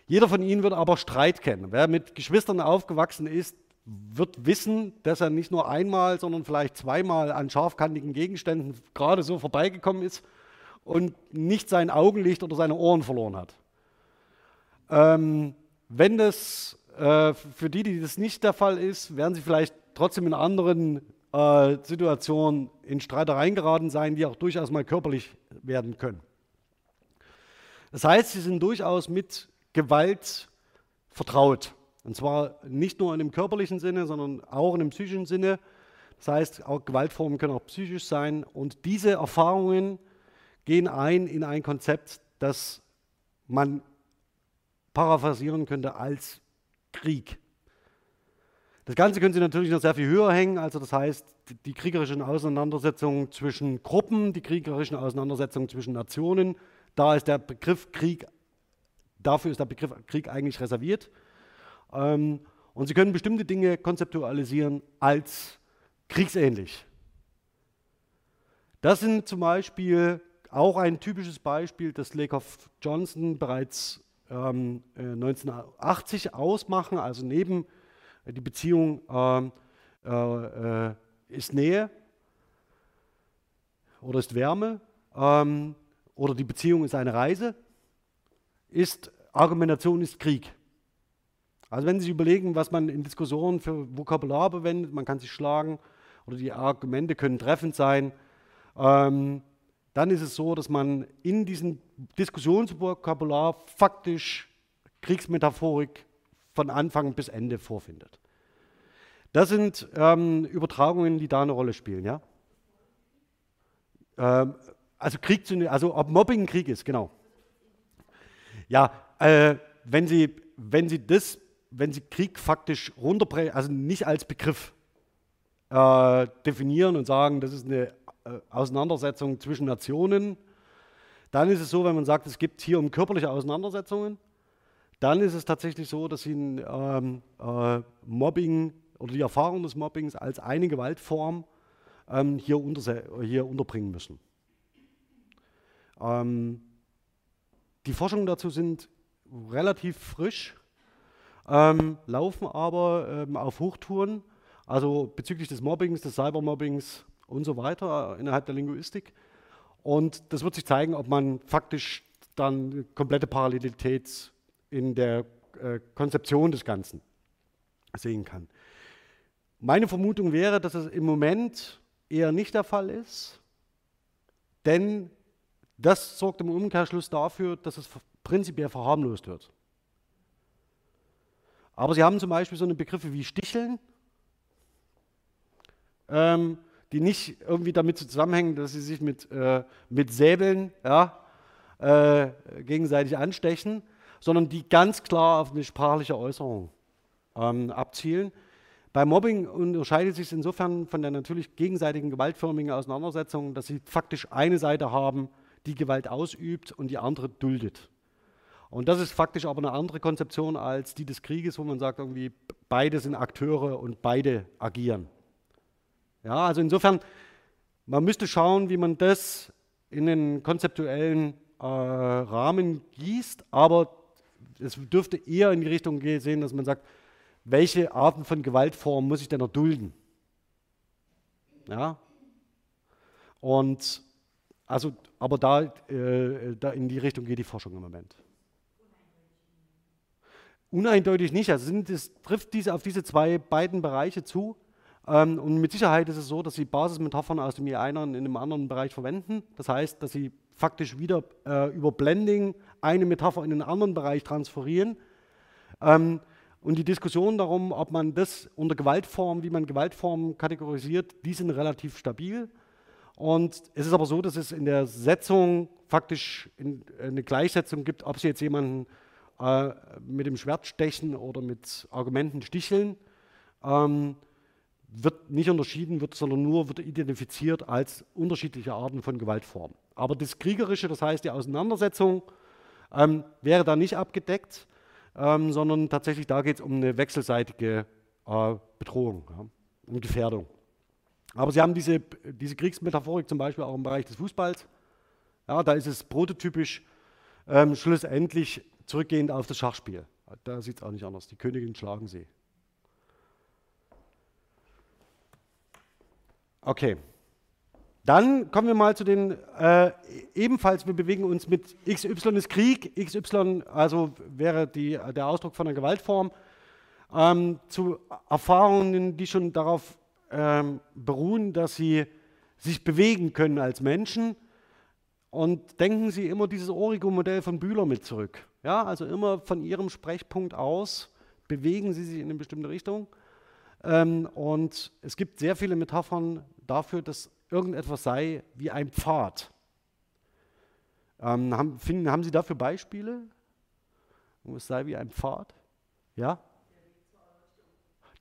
Jeder von Ihnen wird aber Streit kennen. Wer mit Geschwistern aufgewachsen ist, wird wissen, dass er nicht nur einmal, sondern vielleicht zweimal an scharfkantigen Gegenständen gerade so vorbeigekommen ist und nicht sein Augenlicht oder seine Ohren verloren hat. Ähm, wenn das äh, für die, die das nicht der Fall ist, werden sie vielleicht trotzdem in anderen äh, Situationen in Streitereien geraten sein, die auch durchaus mal körperlich werden können. Das heißt, sie sind durchaus mit Gewalt vertraut. Und zwar nicht nur in dem körperlichen Sinne, sondern auch in dem psychischen Sinne. Das heißt, auch Gewaltformen können auch psychisch sein. Und diese Erfahrungen gehen ein in ein Konzept, das man paraphrasieren könnte als Krieg. Das Ganze können Sie natürlich noch sehr viel höher hängen. Also das heißt, die kriegerischen Auseinandersetzungen zwischen Gruppen, die kriegerischen Auseinandersetzungen zwischen Nationen. Da ist der Begriff Krieg, dafür ist der Begriff Krieg eigentlich reserviert. Ähm, und Sie können bestimmte Dinge konzeptualisieren als kriegsähnlich. Das sind zum Beispiel auch ein typisches Beispiel, das Lakoff Johnson bereits ähm, 1980 äh, ausmachen, also neben die Beziehung ähm, äh, äh, ist Nähe oder ist Wärme ähm, oder die Beziehung ist eine Reise, ist Argumentation ist Krieg. Also wenn Sie sich überlegen, was man in Diskussionen für Vokabular verwendet, man kann sich schlagen oder die Argumente können treffend sein, ähm, dann ist es so, dass man in diesem Diskussionsvokabular faktisch Kriegsmetaphorik von Anfang bis Ende vorfindet. Das sind ähm, Übertragungen, die da eine Rolle spielen. Ja? Ähm, also Krieg, zu, also ob Mobbing ein Krieg ist, genau. Ja, äh, wenn Sie, wenn Sie das, wenn Sie Krieg faktisch runterbrechen, also nicht als Begriff äh, definieren und sagen, das ist eine äh, Auseinandersetzung zwischen Nationen, dann ist es so, wenn man sagt, es gibt hier um körperliche Auseinandersetzungen, dann ist es tatsächlich so, dass sie ein ähm, äh, Mobbing oder die Erfahrung des Mobbings als eine Gewaltform ähm, hier, hier, unterbringen müssen. Ähm, die Forschungen dazu sind relativ frisch, ähm, laufen aber ähm, auf Hochtouren, also bezüglich des Mobbings, des Cybermobbings und so weiter innerhalb der Linguistik. Und das wird sich zeigen, ob man faktisch dann komplette Parallelität in der äh, Konzeption des Ganzen sehen kann. Meine Vermutung wäre, dass es im Moment eher nicht der Fall ist, denn das sorgt im Umkehrschluss dafür, dass es prinzipiell verharmlost wird. Aber Sie haben zum Beispiel so eine Begriffe wie Sticheln, ähm, die nicht irgendwie damit zusammenhängen, dass sie sich mit, äh, mit Säbeln ja, äh, gegenseitig anstechen, sondern die ganz klar auf eine sprachliche Äußerung ähm, abzielen. Bei Mobbing unterscheidet sich insofern von der natürlich gegenseitigen gewaltförmigen Auseinandersetzung, dass sie faktisch eine Seite haben, die Gewalt ausübt und die andere duldet. Und das ist faktisch aber eine andere Konzeption als die des Krieges, wo man sagt, irgendwie beide sind Akteure und beide agieren. Ja, also insofern, man müsste schauen, wie man das in den konzeptuellen äh, Rahmen gießt, aber es dürfte eher in die Richtung gehen, dass man sagt, welche Arten von Gewaltformen muss ich denn erdulden? Ja? Und also, aber da, äh, da in die Richtung geht die Forschung im Moment. Uneindeutig nicht. Also sind, es trifft diese, auf diese zwei beiden Bereiche zu. Ähm, und mit Sicherheit ist es so, dass sie Basismetaphern aus dem einen in einem anderen Bereich verwenden. Das heißt, dass sie faktisch wieder äh, über Blending eine Metapher in einen anderen Bereich transferieren. Ähm, und die Diskussion darum, ob man das unter Gewaltform, wie man Gewaltformen kategorisiert, die sind relativ stabil. Und es ist aber so, dass es in der Setzung faktisch eine Gleichsetzung gibt, ob Sie jetzt jemanden äh, mit dem Schwert stechen oder mit Argumenten sticheln. Ähm, wird nicht unterschieden, wird, sondern nur wird identifiziert als unterschiedliche Arten von Gewaltformen. Aber das Kriegerische, das heißt die Auseinandersetzung, ähm, wäre da nicht abgedeckt ähm, sondern tatsächlich da geht es um eine wechselseitige äh, Bedrohung, ja, um Gefährdung. Aber Sie haben diese, diese Kriegsmetaphorik zum Beispiel auch im Bereich des Fußballs. Ja, da ist es prototypisch ähm, schlussendlich zurückgehend auf das Schachspiel. Da sieht es auch nicht anders. Die Königin schlagen sie. Okay. Dann kommen wir mal zu den, äh, ebenfalls, wir bewegen uns mit XY ist Krieg, XY also wäre die, der Ausdruck von einer Gewaltform, ähm, zu Erfahrungen, die schon darauf ähm, beruhen, dass sie sich bewegen können als Menschen. Und denken Sie immer dieses Origo-Modell von Bühler mit zurück. Ja, also immer von Ihrem Sprechpunkt aus bewegen Sie sich in eine bestimmte Richtung. Ähm, und es gibt sehr viele Metaphern dafür, dass irgendetwas sei wie ein Pfad. Ähm, haben, finden, haben Sie dafür Beispiele? Es sei wie ein Pfad? Ja?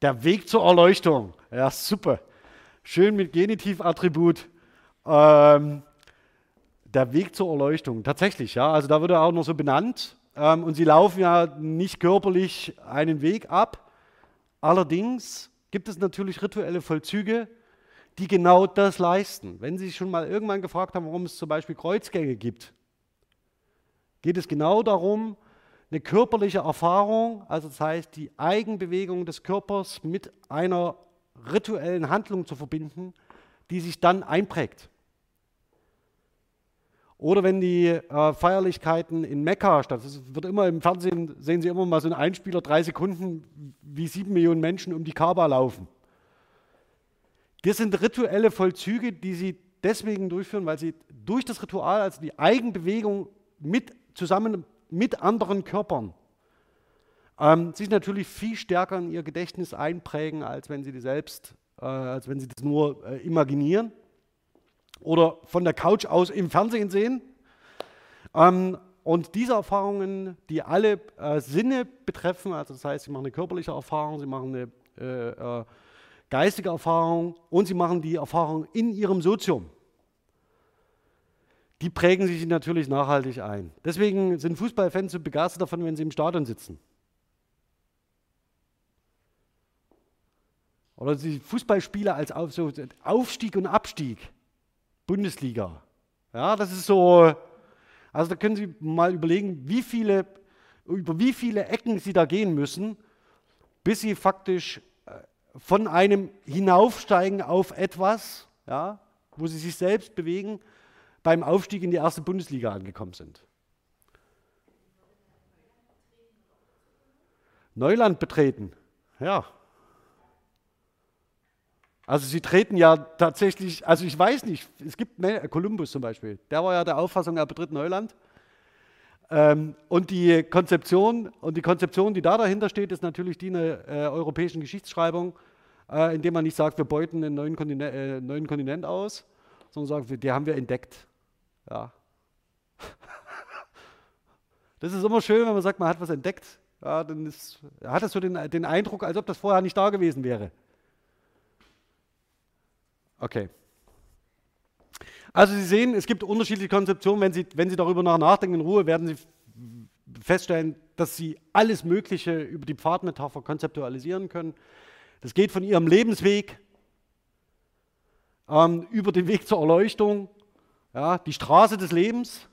Der Weg zur Erleuchtung. Ja, super. Schön mit Genitivattribut. Ähm, der Weg zur Erleuchtung. Tatsächlich, ja. Also da wird er auch noch so benannt. Ähm, und sie laufen ja nicht körperlich einen Weg ab. Allerdings gibt es natürlich rituelle Vollzüge, die genau das leisten. Wenn Sie sich schon mal irgendwann gefragt haben, warum es zum Beispiel Kreuzgänge gibt, geht es genau darum, eine körperliche Erfahrung, also das heißt die Eigenbewegung des Körpers mit einer rituellen Handlung zu verbinden, die sich dann einprägt. Oder wenn die äh, Feierlichkeiten in Mekka statt, das wird immer im Fernsehen, sehen Sie immer mal so einen Einspieler, drei Sekunden, wie sieben Millionen Menschen um die Kaaba laufen. Das sind rituelle Vollzüge, die Sie deswegen durchführen, weil Sie durch das Ritual, also die Eigenbewegung mit, zusammen mit anderen Körpern ähm, sich natürlich viel stärker in ihr Gedächtnis einprägen, als wenn sie die selbst, äh, als wenn sie das nur äh, imaginieren oder von der Couch aus im Fernsehen sehen. Ähm, und diese Erfahrungen, die alle äh, Sinne betreffen, also das heißt, sie machen eine körperliche Erfahrung, sie machen eine äh, äh, geistige Erfahrung und sie machen die Erfahrung in ihrem Sozium die prägen sich natürlich nachhaltig ein. Deswegen sind Fußballfans so begeistert davon, wenn sie im Stadion sitzen. Oder die Fußballspieler als Aufstieg und Abstieg. Bundesliga. Ja, das ist so, also da können Sie mal überlegen, wie viele, über wie viele Ecken Sie da gehen müssen, bis Sie faktisch äh, von einem hinaufsteigen auf etwas, ja, wo Sie sich selbst bewegen, beim Aufstieg in die erste Bundesliga angekommen sind. Neuland betreten, ja. Also sie treten ja tatsächlich, also ich weiß nicht, es gibt Kolumbus zum Beispiel, der war ja der Auffassung, er betritt Neuland. Ähm, und die Konzeption und die Konzeption, die da dahinter steht, ist natürlich die einer äh, europäischen Geschichtsschreibung, äh, indem man nicht sagt, wir beuten einen neuen Kontinent, äh, neuen Kontinent aus, sondern sagt, die haben wir entdeckt. Ja. Das ist immer schön, wenn man sagt, man hat was entdeckt. Ja, dann ist, hat es so den, den Eindruck, als ob das vorher nicht da gewesen wäre. Okay. Also Sie sehen, es gibt unterschiedliche Konzeptionen. Wenn Sie, wenn Sie darüber nachdenken in Ruhe, werden Sie feststellen, dass Sie alles Mögliche über die Pfadmetapher konzeptualisieren können. Das geht von Ihrem Lebensweg ähm, über den Weg zur Erleuchtung ja, die Straße des Lebens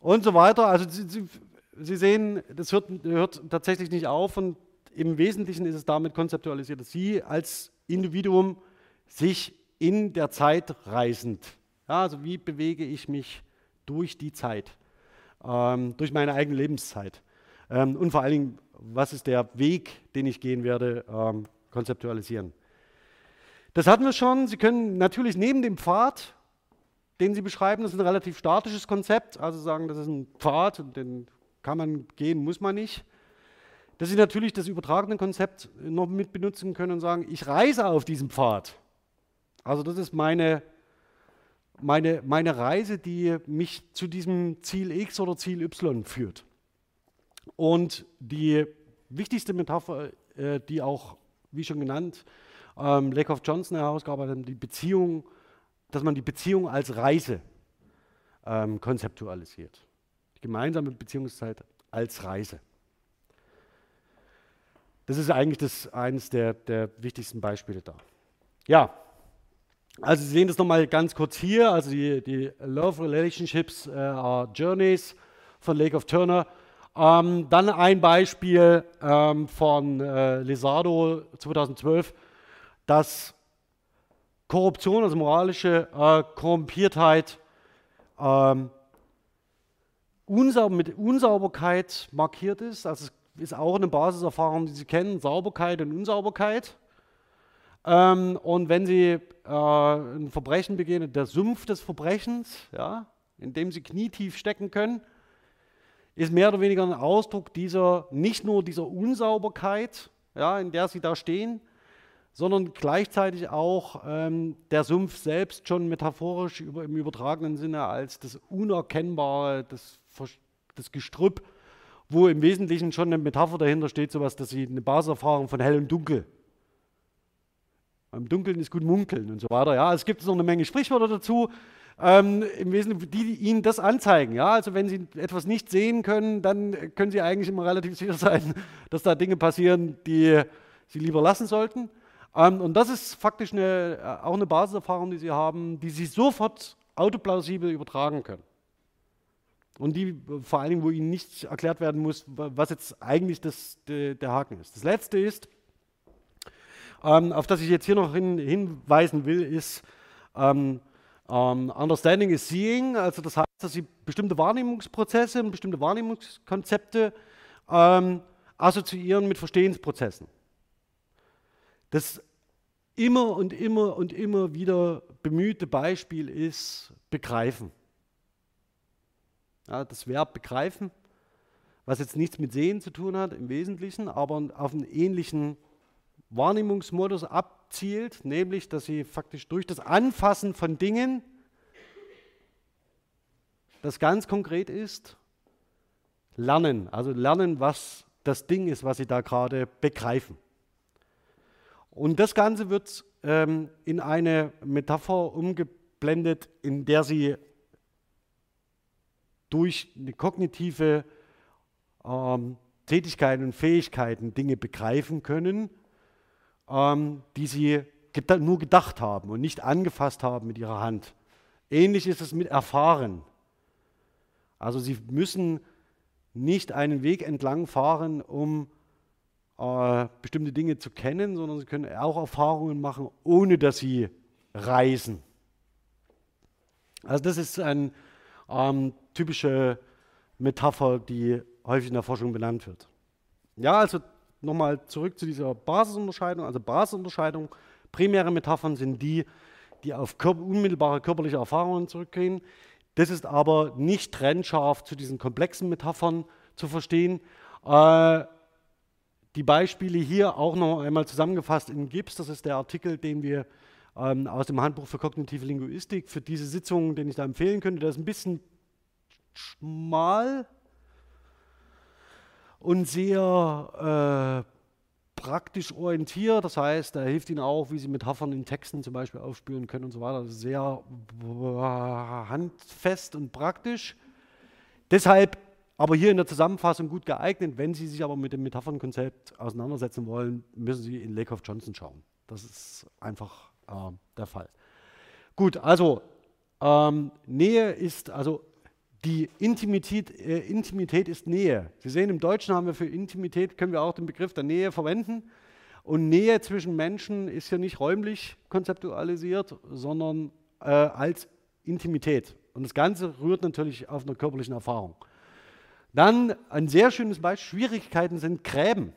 und so weiter. Also Sie, Sie, Sie sehen, das hört, hört, tatsächlich nicht auf und im Wesentlichen ist es damit konzeptualisiert, dass Sie als Individuum sich in der Zeit reisend, ja, also wie bewege ich mich durch die Zeit, ähm, durch meine eigene Lebenszeit ähm, und vor allen Dingen, was ist der Weg, den ich gehen werde, ähm, konzeptualisieren. Das hatten wir schon. Sie können natürlich neben dem Pfad den Sie beschreiben, das ist ein relativ statisches Konzept. Also sagen, das ist ein Pfad, den kann man gehen, muss man nicht. Dass Sie natürlich das übertragene Konzept noch mit benutzen können und sagen, ich reise auf diesem Pfad. Also das ist meine, meine, meine Reise, die mich zu diesem Ziel X oder Ziel Y führt. Und die wichtigste Metapher, äh, die auch, wie schon genannt, ähm, Lakoff Johnson herausgearbeitet hat, die Beziehung dass man die Beziehung als Reise ähm, konzeptualisiert. Die gemeinsame Beziehungszeit als Reise. Das ist eigentlich das, eines der, der wichtigsten Beispiele da. Ja, also Sie sehen das nochmal ganz kurz hier, also die, die Love Relationships äh, are Journeys von Lake of Turner. Ähm, dann ein Beispiel ähm, von äh, Lesado 2012, das Korruption, also moralische äh, Korrumpiertheit, ähm, unsau mit Unsauberkeit markiert ist. Also es ist auch eine Basiserfahrung, die Sie kennen, Sauberkeit und Unsauberkeit. Ähm, und wenn Sie äh, ein Verbrechen begehen, der Sumpf des Verbrechens, ja, in dem Sie knietief stecken können, ist mehr oder weniger ein Ausdruck dieser, nicht nur dieser Unsauberkeit, ja, in der Sie da stehen, sondern gleichzeitig auch ähm, der Sumpf selbst schon metaphorisch über, im übertragenen Sinne als das Unerkennbare, das, das Gestrüpp, wo im Wesentlichen schon eine Metapher dahinter steht, sowas, dass sie eine Basiserfahrung von hell und dunkel. Im Dunkeln ist gut munkeln und so weiter. Ja, es gibt noch eine Menge Sprichwörter dazu. Ähm, Im Wesentlichen, die Ihnen das anzeigen. Ja, also wenn Sie etwas nicht sehen können, dann können Sie eigentlich immer relativ sicher sein, dass da Dinge passieren, die Sie lieber lassen sollten. Ähm, und das ist faktisch eine, äh, auch eine Basiserfahrung, die Sie haben, die Sie sofort autoplausibel übertragen können. Und die vor allen Dingen, wo Ihnen nicht erklärt werden muss, was jetzt eigentlich das, de, der Haken ist. Das letzte ist, ähm, auf das ich jetzt hier noch hin, hinweisen will, ist ähm, ähm, Understanding is Seeing. Also das heißt, dass Sie bestimmte Wahrnehmungsprozesse und bestimmte Wahrnehmungskonzepte ähm, assoziieren mit Verstehensprozessen. Das immer und immer und immer wieder bemühte Beispiel ist Begreifen. Ja, das Verb begreifen, was jetzt nichts mit Sehen zu tun hat im Wesentlichen, aber auf einen ähnlichen Wahrnehmungsmodus abzielt, nämlich dass sie faktisch durch das Anfassen von Dingen, das ganz konkret ist, lernen. Also lernen, was das Ding ist, was sie da gerade begreifen. Und das Ganze wird ähm, in eine Metapher umgeblendet, in der sie durch eine kognitive ähm, Tätigkeiten und Fähigkeiten Dinge begreifen können, ähm, die sie geda nur gedacht haben und nicht angefasst haben mit ihrer Hand. Ähnlich ist es mit Erfahren. Also sie müssen nicht einen Weg entlang fahren, um äh, bestimmte Dinge zu kennen, sondern sie können auch Erfahrungen machen, ohne dass sie reisen. Also das ist eine ähm, typische Metapher, die häufig in der Forschung benannt wird. Ja, also nochmal zurück zu dieser Basisunterscheidung. Also Basisunterscheidung, primäre Metaphern sind die, die auf körper, unmittelbare körperliche Erfahrungen zurückgehen. Das ist aber nicht trennscharf zu diesen komplexen Metaphern zu verstehen. Äh, die Beispiele hier auch noch einmal zusammengefasst in GIPS, das ist der Artikel, den wir ähm, aus dem Handbuch für kognitive Linguistik für diese Sitzung, den ich da empfehlen könnte. Der ist ein bisschen schmal und sehr äh, praktisch orientiert. Das heißt, er hilft Ihnen auch, wie Sie Metaphern in Texten zum Beispiel aufspüren können und so weiter. Sehr handfest und praktisch. Deshalb aber hier in der Zusammenfassung gut geeignet. Wenn Sie sich aber mit dem Metaphernkonzept auseinandersetzen wollen, müssen Sie in Lakoff Johnson schauen. Das ist einfach äh, der Fall. Gut, also ähm, Nähe ist, also die Intimität, äh, Intimität ist Nähe. Sie sehen, im Deutschen haben wir für Intimität, können wir auch den Begriff der Nähe verwenden. Und Nähe zwischen Menschen ist ja nicht räumlich konzeptualisiert, sondern äh, als Intimität. Und das Ganze rührt natürlich auf einer körperlichen Erfahrung. Dann ein sehr schönes Beispiel, Schwierigkeiten sind Gräben,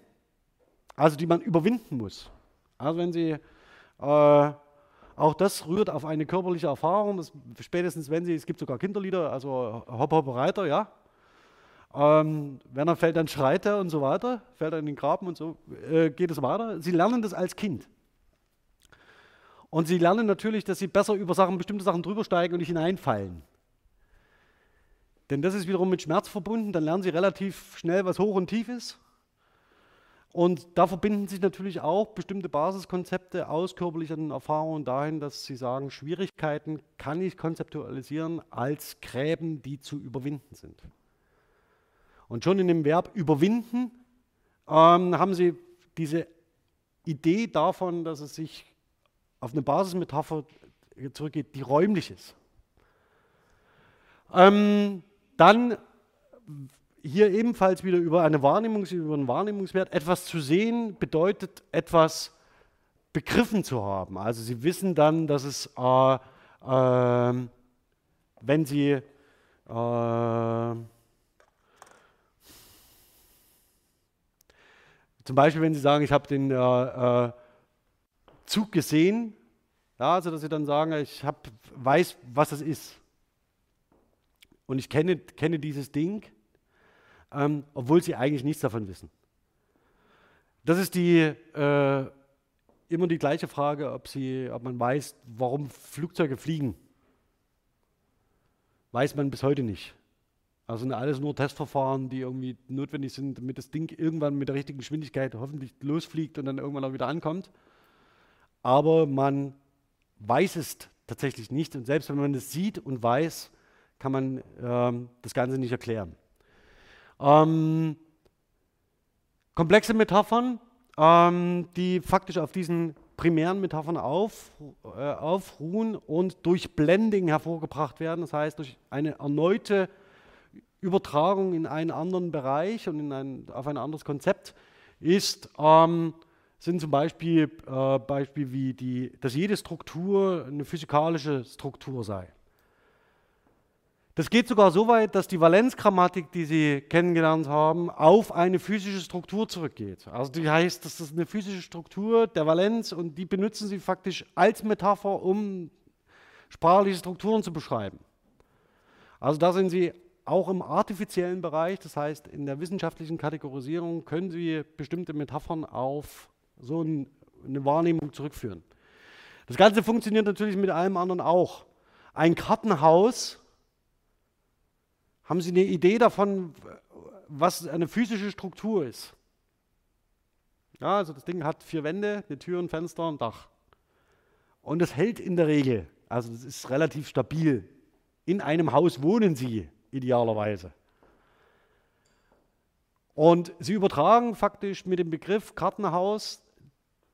also die man überwinden muss. Also wenn Sie, äh, auch das rührt auf eine körperliche Erfahrung, das, spätestens wenn Sie, es gibt sogar Kinderlieder, also Hopp, Hopp, Reiter, ja. Ähm, wenn er fällt, dann schreit er und so weiter, fällt er in den Graben und so äh, geht es weiter. Sie lernen das als Kind. Und Sie lernen natürlich, dass Sie besser über Sachen, bestimmte Sachen drüber steigen und nicht hineinfallen. Denn das ist wiederum mit Schmerz verbunden, dann lernen sie relativ schnell, was hoch und tief ist. Und da verbinden sich natürlich auch bestimmte Basiskonzepte aus körperlichen Erfahrungen dahin, dass sie sagen, Schwierigkeiten kann ich konzeptualisieren als Gräben, die zu überwinden sind. Und schon in dem Verb überwinden ähm, haben sie diese Idee davon, dass es sich auf eine Basismetapher zurückgeht, die räumlich ist. Ähm, dann hier ebenfalls wieder über eine Wahrnehmung, über einen Wahrnehmungswert. Etwas zu sehen bedeutet etwas begriffen zu haben. Also Sie wissen dann, dass es, äh, äh, wenn Sie äh, zum Beispiel, wenn Sie sagen, ich habe den äh, äh, Zug gesehen, ja, also dass Sie dann sagen, ich hab, weiß, was es ist. Und ich kenne, kenne dieses Ding, ähm, obwohl Sie eigentlich nichts davon wissen. Das ist die äh, immer die gleiche Frage, ob, sie, ob man weiß, warum Flugzeuge fliegen. Weiß man bis heute nicht. Also sind alles nur Testverfahren, die irgendwie notwendig sind, damit das Ding irgendwann mit der richtigen Geschwindigkeit hoffentlich losfliegt und dann irgendwann auch wieder ankommt. Aber man weiß es tatsächlich nicht. Und selbst wenn man es sieht und weiß, kann man ähm, das Ganze nicht erklären. Ähm, komplexe Metaphern ähm, die faktisch auf diesen primären Metaphern auf, äh, aufruhen und durch Blending hervorgebracht werden, das heißt durch eine erneute Übertragung in einen anderen Bereich und in ein, auf ein anderes Konzept, ist, ähm, sind zum Beispiel äh, Beispiel wie die, dass jede Struktur eine physikalische Struktur sei. Das geht sogar so weit, dass die Valenzgrammatik, die Sie kennengelernt haben, auf eine physische Struktur zurückgeht. Also die heißt, das ist eine physische Struktur der Valenz und die benutzen Sie faktisch als Metapher, um sprachliche Strukturen zu beschreiben. Also da sind Sie auch im artifiziellen Bereich, das heißt in der wissenschaftlichen Kategorisierung, können Sie bestimmte Metaphern auf so eine Wahrnehmung zurückführen. Das Ganze funktioniert natürlich mit allem anderen auch. Ein Kartenhaus haben Sie eine Idee davon, was eine physische Struktur ist? Ja, also das Ding hat vier Wände, eine Tür, ein Fenster, ein Dach. Und es hält in der Regel, also das ist relativ stabil. In einem Haus wohnen Sie idealerweise. Und Sie übertragen faktisch mit dem Begriff Kartenhaus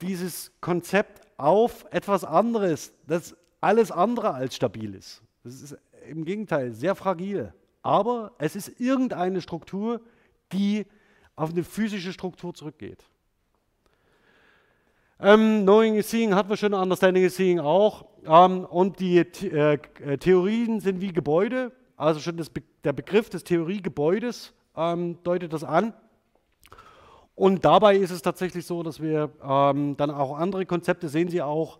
dieses Konzept auf etwas anderes, das alles andere als stabil ist. Das ist im Gegenteil sehr fragil aber es ist irgendeine Struktur, die auf eine physische Struktur zurückgeht. Ähm, Knowing is Seeing hatten wir schon, Understanding is Seeing auch. Ähm, und die äh, äh, Theorien sind wie Gebäude, also schon Be der Begriff des Theoriegebäudes ähm, deutet das an. Und dabei ist es tatsächlich so, dass wir ähm, dann auch andere Konzepte sehen Sie auch,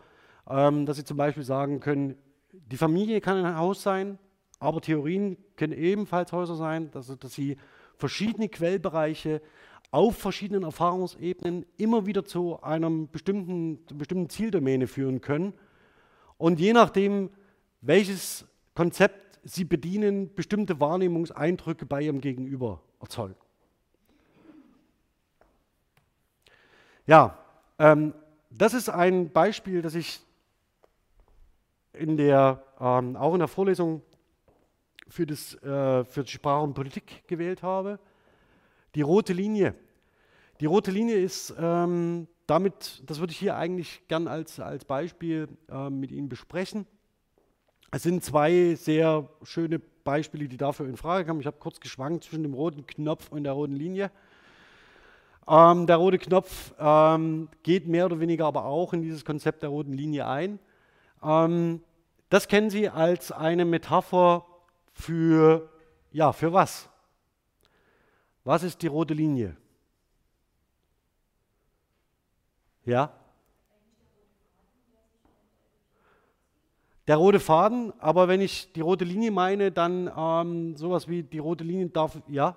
ähm, dass Sie zum Beispiel sagen können, die Familie kann ein Haus sein, aber Theorien können ebenfalls Häuser sein, dass, dass sie verschiedene Quellbereiche auf verschiedenen Erfahrungsebenen immer wieder zu einem bestimmten, bestimmten Zieldomäne führen können. Und je nachdem, welches Konzept sie bedienen, bestimmte Wahrnehmungseindrücke bei ihrem Gegenüber erzeugen. Ja, ähm, das ist ein Beispiel, das ich in der, ähm, auch in der Vorlesung für, das, äh, für Sprache und Politik gewählt habe. Die rote Linie. Die rote Linie ist ähm, damit, das würde ich hier eigentlich gern als, als Beispiel äh, mit Ihnen besprechen. Es sind zwei sehr schöne Beispiele, die dafür in Frage kommen. Ich habe kurz geschwankt zwischen dem roten Knopf und der roten Linie. Ähm, der rote Knopf ähm, geht mehr oder weniger aber auch in dieses Konzept der roten Linie ein. Ähm, das kennen Sie als eine Metapher für, ja, für was? Was ist die rote Linie? Ja? Der rote Faden, aber wenn ich die rote Linie meine, dann ähm, sowas wie die rote Linie darf, ja?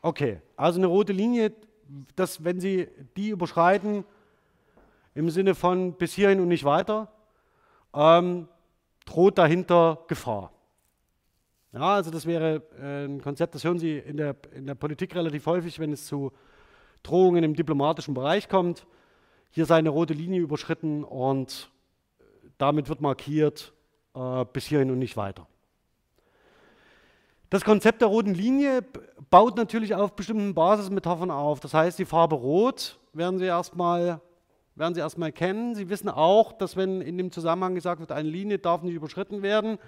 Okay, also eine rote Linie, dass wenn Sie die überschreiten, im Sinne von bis hierhin und nicht weiter, ähm, droht dahinter Gefahr. Ja, also das wäre äh, ein Konzept, das hören Sie in der, in der Politik relativ häufig, wenn es zu Drohungen im diplomatischen Bereich kommt. Hier sei eine rote Linie überschritten und damit wird markiert, äh, bis hierhin und nicht weiter. Das Konzept der roten Linie baut natürlich auf bestimmten Basismetaphern auf. Das heißt, die Farbe Rot werden Sie erstmal werden Sie erstmal kennen. Sie wissen auch, dass wenn in dem Zusammenhang gesagt wird, eine Linie darf nicht überschritten werden,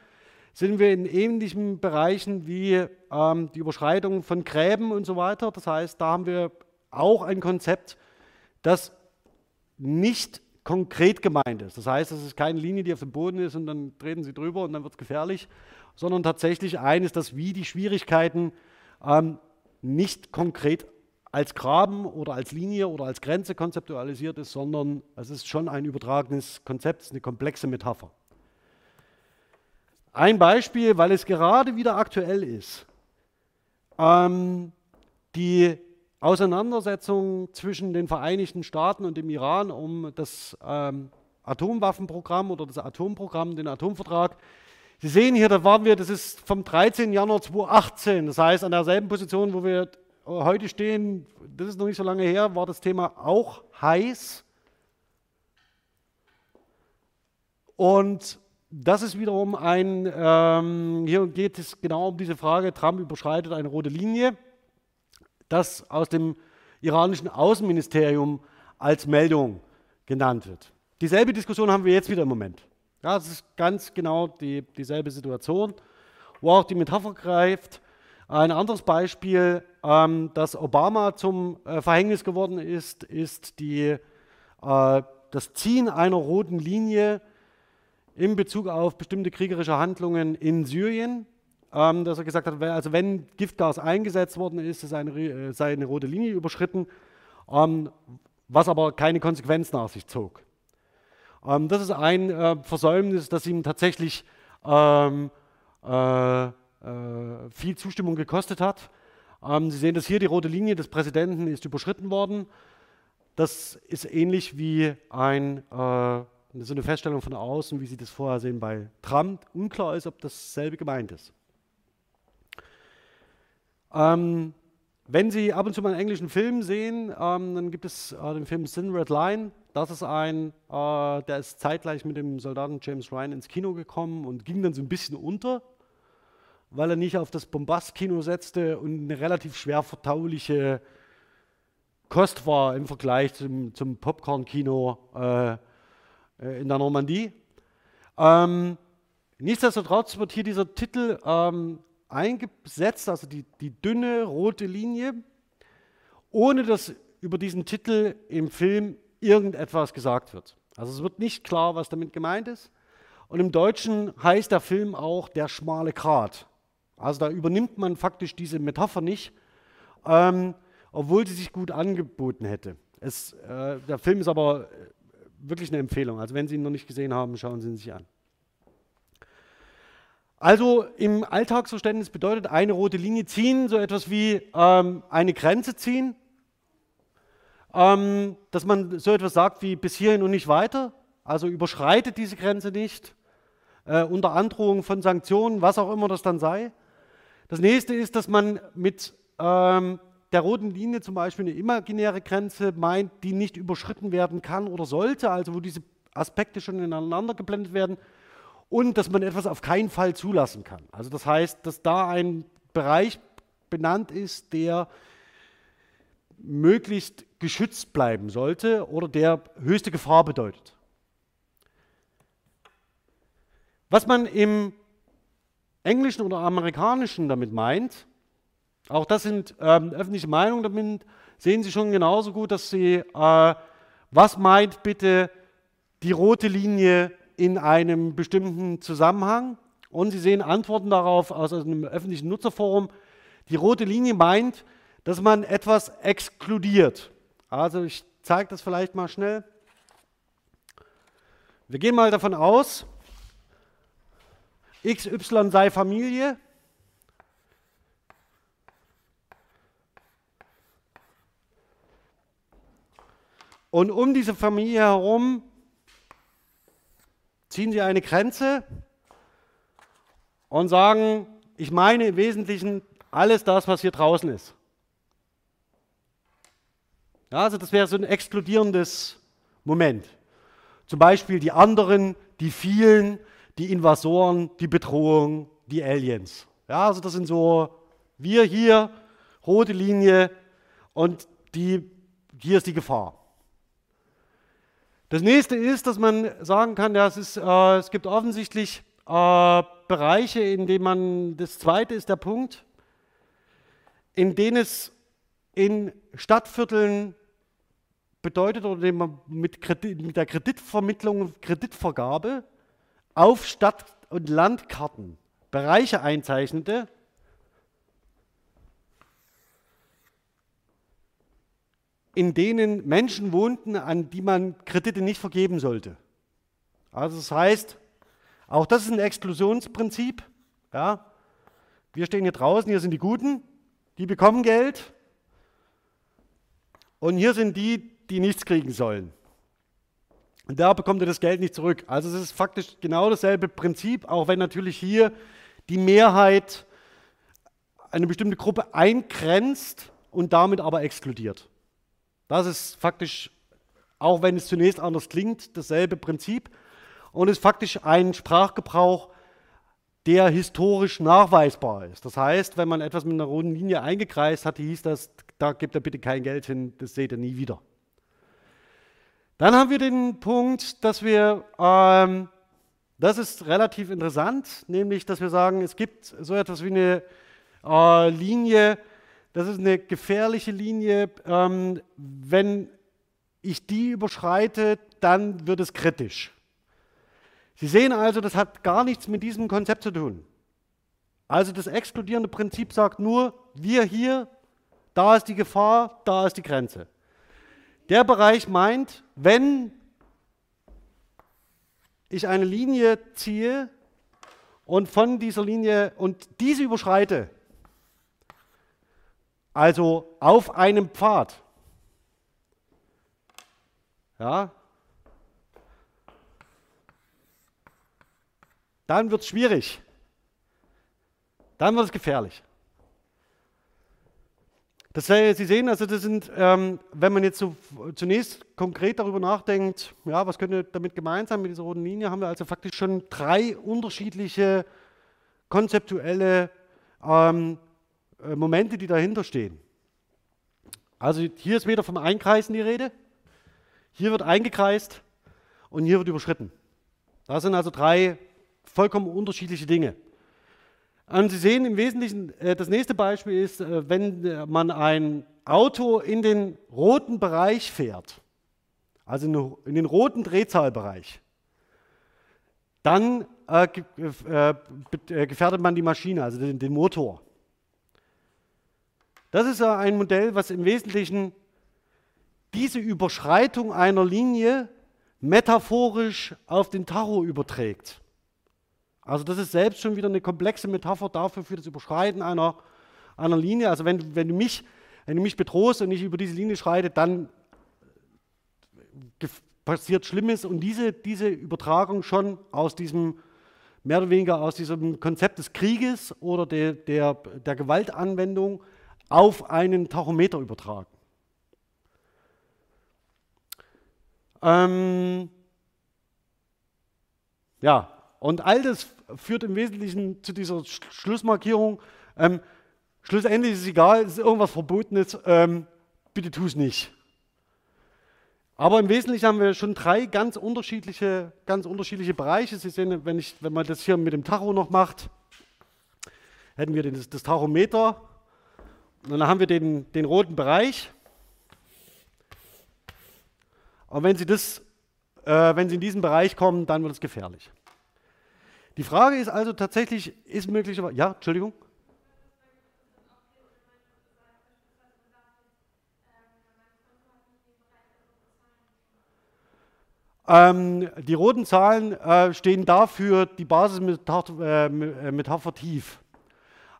sind wir in ähnlichen Bereichen wie ähm, die Überschreitung von Gräben und so weiter. Das heißt, da haben wir auch ein Konzept, das nicht konkret gemeint ist. Das heißt, es ist keine Linie, die auf dem Boden ist und dann treten Sie drüber und dann wird es gefährlich, sondern tatsächlich eines, das wie die Schwierigkeiten ähm, nicht konkret als Graben oder als Linie oder als Grenze konzeptualisiert ist, sondern es ist schon ein übertragenes Konzept, eine komplexe Metapher. Ein Beispiel, weil es gerade wieder aktuell ist. Ähm, die Auseinandersetzung zwischen den Vereinigten Staaten und dem Iran um das ähm, Atomwaffenprogramm oder das Atomprogramm, den Atomvertrag. Sie sehen hier, da waren wir, das ist vom 13. Januar 2018, das heißt an derselben Position, wo wir heute stehen, das ist noch nicht so lange her, war das Thema auch heiß. Und das ist wiederum ein, ähm, hier geht es genau um diese Frage, Trump überschreitet eine rote Linie, das aus dem iranischen Außenministerium als Meldung genannt wird. Dieselbe Diskussion haben wir jetzt wieder im Moment. Ja, es ist ganz genau die, dieselbe Situation, wo auch die Metapher greift. Ein anderes Beispiel, ähm, das Obama zum äh, Verhängnis geworden ist, ist die, äh, das Ziehen einer roten Linie in Bezug auf bestimmte kriegerische Handlungen in Syrien, ähm, dass er gesagt hat, also wenn Giftgas eingesetzt worden ist, sei eine, äh, sei eine rote Linie überschritten, ähm, was aber keine Konsequenz nach sich zog. Ähm, das ist ein äh, Versäumnis, das ihm tatsächlich ähm, äh, äh, viel Zustimmung gekostet hat. Ähm, Sie sehen das hier, die rote Linie des Präsidenten ist überschritten worden. Das ist ähnlich wie ein äh, so eine Feststellung von außen, wie Sie das vorher sehen bei Trump, unklar ist, ob dasselbe gemeint ist. Ähm, wenn Sie ab und zu mal einen englischen Film sehen, ähm, dann gibt es äh, den Film Sin Red Line. Das ist ein, äh, der ist zeitgleich mit dem Soldaten James Ryan ins Kino gekommen und ging dann so ein bisschen unter, weil er nicht auf das Bombast-Kino setzte und eine relativ schwer verdauliche Kost war im Vergleich zum, zum Popcorn-Kino. Äh, äh, in der Normandie. Ähm, nichtsdestotrotz wird hier dieser Titel ähm, eingesetzt, also die, die dünne rote Linie, ohne dass über diesen Titel im Film irgendetwas gesagt wird. Also es wird nicht klar, was damit gemeint ist. Und im Deutschen heißt der Film auch der schmale Grat. Also da übernimmt man faktisch diese Metapher nicht, ähm, obwohl sie sich gut angeboten hätte. Es, äh, der Film ist aber wirklich eine Empfehlung. Also wenn Sie ihn noch nicht gesehen haben, schauen Sie ihn sich an. Also im Alltagsverständnis bedeutet eine rote Linie ziehen so etwas wie ähm, eine Grenze ziehen, ähm, dass man so etwas sagt wie bis hierhin und nicht weiter, also überschreitet diese Grenze nicht, äh, unter Androhung von Sanktionen, was auch immer das dann sei. Das nächste ist, dass man mit ähm, der roten Linie zum Beispiel eine imaginäre Grenze meint, die nicht überschritten werden kann oder sollte, also wo diese Aspekte schon ineinander geblendet werden und dass man etwas auf keinen Fall zulassen kann. Also das heißt, dass da ein Bereich benannt ist, der möglichst geschützt bleiben sollte oder der höchste Gefahr bedeutet. Was man im Englischen oder Amerikanischen damit meint, auch das sind ähm, öffentliche Meinungen, damit sehen Sie schon genauso gut, dass Sie, äh, was meint bitte die rote Linie in einem bestimmten Zusammenhang? Und Sie sehen Antworten darauf aus einem öffentlichen Nutzerforum. Die rote Linie meint, dass man etwas exkludiert. Also ich zeige das vielleicht mal schnell. Wir gehen mal davon aus, XY sei Familie Und um diese Familie herum ziehen sie eine Grenze und sagen, ich meine im Wesentlichen alles das, was hier draußen ist. Ja, also das wäre so ein exkludierendes Moment. Zum Beispiel die anderen, die vielen, die Invasoren, die Bedrohung, die Aliens. Ja, also das sind so wir hier, rote Linie und die, hier ist die Gefahr. Das nächste ist, dass man sagen kann, ja, es, ist, äh, es gibt offensichtlich äh, Bereiche, in denen man, das zweite ist der Punkt, in denen es in Stadtvierteln bedeutet oder mit, Kredit, mit der Kreditvermittlung Kreditvergabe auf Stadt- und Landkarten Bereiche einzeichnete, in denen Menschen wohnten, an die man Kredite nicht vergeben sollte. Also das heißt, auch das ist ein Exklusionsprinzip. Ja. Wir stehen hier draußen, hier sind die Guten, die bekommen Geld. Und hier sind die, die nichts kriegen sollen. Und da bekommt er das Geld nicht zurück. Also es ist faktisch genau dasselbe Prinzip, auch wenn natürlich hier die Mehrheit eine bestimmte Gruppe eingrenzt und damit aber exkludiert. Das ist faktisch, auch wenn es zunächst anders klingt, dasselbe Prinzip und ist faktisch ein Sprachgebrauch, der historisch nachweisbar ist. Das heißt, wenn man etwas mit einer roten Linie eingekreist hat, hieß das, da gibt er bitte kein Geld hin, das seht ihr nie wieder. Dann haben wir den Punkt, dass wir, ähm, das ist relativ interessant, nämlich, dass wir sagen, es gibt so etwas wie eine äh, Linie, das ist eine gefährliche Linie. Ähm, wenn ich die überschreite, dann wird es kritisch. Sie sehen also, das hat gar nichts mit diesem Konzept zu tun. Also das exkludierende Prinzip sagt nur, wir hier, da ist die Gefahr, da ist die Grenze. Der Bereich meint, wenn ich eine Linie ziehe und von dieser Linie und diese überschreite, also auf einem Pfad, ja, dann wird es schwierig. Dann wird es gefährlich. Das, Sie sehen, also das sind, ähm, wenn man jetzt so zunächst konkret darüber nachdenkt, ja, was könnte damit gemeint sein mit dieser roten Linie, haben wir also faktisch schon drei unterschiedliche konzeptuelle ähm, äh, Momente, die dahinter stehen. Also hier ist wieder vom Einkreisen die Rede, hier wird eingekreist und hier wird überschritten. Das sind also drei vollkommen unterschiedliche Dinge. Und Sie sehen im Wesentlichen, äh, das nächste Beispiel ist, äh, wenn äh, man ein Auto in den roten Bereich fährt, also in den roten Drehzahlbereich, dann gefährdet man die Maschine, also den Motor. Das ist ein Modell, was im Wesentlichen diese Überschreitung einer Linie metaphorisch auf den Tacho überträgt. Also das ist selbst schon wieder eine komplexe Metapher dafür, für das Überschreiten einer, einer Linie. Also wenn, wenn, du mich, wenn du mich bedrohst und ich über diese Linie schreite, dann passiert Schlimmes und diese, diese Übertragung schon aus diesem, mehr oder weniger aus diesem Konzept des Krieges oder der, der, der Gewaltanwendung auf einen Tachometer übertragen. Ähm, ja, und all das führt im Wesentlichen zu dieser Sch Schlussmarkierung. Ähm, schlussendlich ist es egal, es ist irgendwas Verbotenes, ähm, bitte tu es nicht. Aber im Wesentlichen haben wir schon drei ganz unterschiedliche, ganz unterschiedliche Bereiche. Sie sehen, wenn, ich, wenn man das hier mit dem Tacho noch macht, hätten wir das, das Tachometer. Und dann haben wir den, den roten Bereich. Und wenn Sie, das, äh, wenn Sie in diesen Bereich kommen, dann wird es gefährlich. Die Frage ist also tatsächlich, ist möglicherweise, ja, Entschuldigung? Ähm, die roten Zahlen äh, stehen dafür die Basismetapher äh, tief.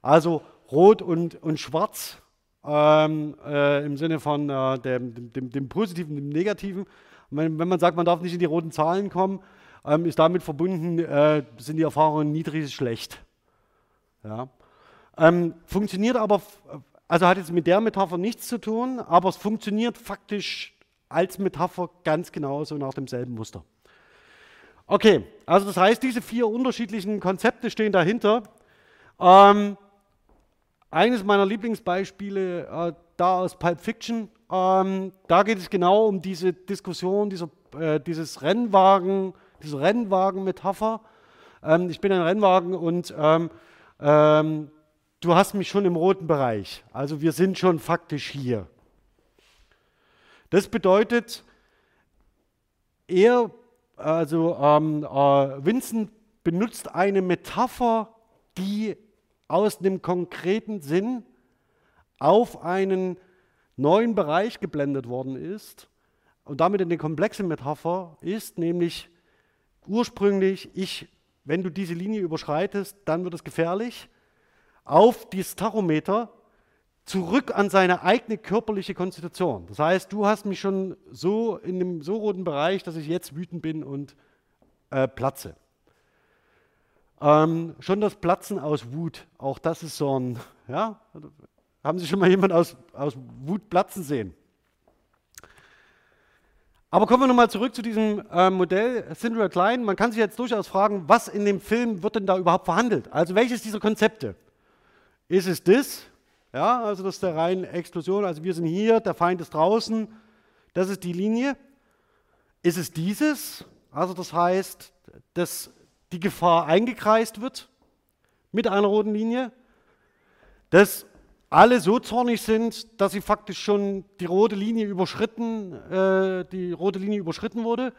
Also rot und, und schwarz ähm, äh, im Sinne von äh, dem, dem, dem, Positiven, dem Negativen. Wenn, wenn, man sagt, man darf nicht in die roten Zahlen kommen, ähm, ist damit verbunden, äh, sind die Erfahrungen niedrig schlecht. Ja. Ähm, funktioniert aber, also hat jetzt mit der Metapher nichts zu tun, aber es funktioniert faktisch als Metapher ganz genauso nach demselben Muster. Okay, also das heißt, diese vier unterschiedlichen Konzepte stehen dahinter. Ähm, eines meiner Lieblingsbeispiele äh, da aus Pulp Fiction, ähm, da geht es genau um diese Diskussion, dieser, äh, dieses Rennwagen, diese Rennwagen-Metapher. ähm, ich bin ein Rennwagen und ähm, ähm, du hast mich schon im roten Bereich. Also wir sind schon faktisch hier. Das bedeutet, er, also ähm, äh, Vincent benutzt eine Metapher, die aus einem konkreten Sinn auf einen neuen Bereich geblendet worden ist und damit eine komplexe Metapher ist, nämlich ursprünglich, ich, wenn du diese Linie überschreitest, dann wird es gefährlich, auf dieses Tachometer zurück an seine eigene körperliche Konstitution. Das heißt, du hast mich schon so in einem so roten Bereich, dass ich jetzt wütend bin und äh, platze. Ähm, schon das Platzen aus Wut, auch das ist so ein, ja, haben Sie schon mal jemanden aus, aus Wut platzen sehen? Aber kommen wir nochmal zurück zu diesem äh, Modell Cinderella Klein. Man kann sich jetzt durchaus fragen, was in dem Film wird denn da überhaupt verhandelt? Also welches dieser Konzepte? Ist es das? Ja, also das ist der reine Explosion. Also wir sind hier, der Feind ist draußen. Das ist die Linie. Ist es dieses? Also das heißt, dass die Gefahr eingekreist wird mit einer roten Linie, dass alle so zornig sind, dass sie faktisch schon die rote Linie überschritten, äh, die rote Linie überschritten wurde.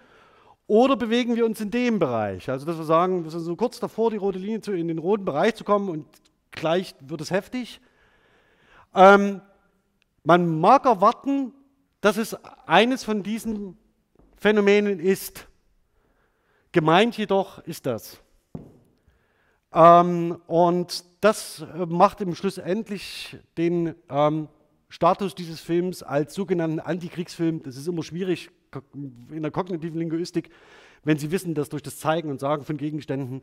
Oder bewegen wir uns in dem Bereich? Also, dass wir sagen, wir sind so kurz davor, die rote Linie zu, in den roten Bereich zu kommen und gleich wird es heftig. Ähm, man mag erwarten, dass es eines von diesen Phänomenen ist. Gemeint jedoch ist das. Ähm, und das äh, macht im Schluss endlich den ähm, Status dieses Films als sogenannten Antikriegsfilm. Das ist immer schwierig in der kognitiven Linguistik, wenn Sie wissen, dass durch das Zeigen und Sagen von Gegenständen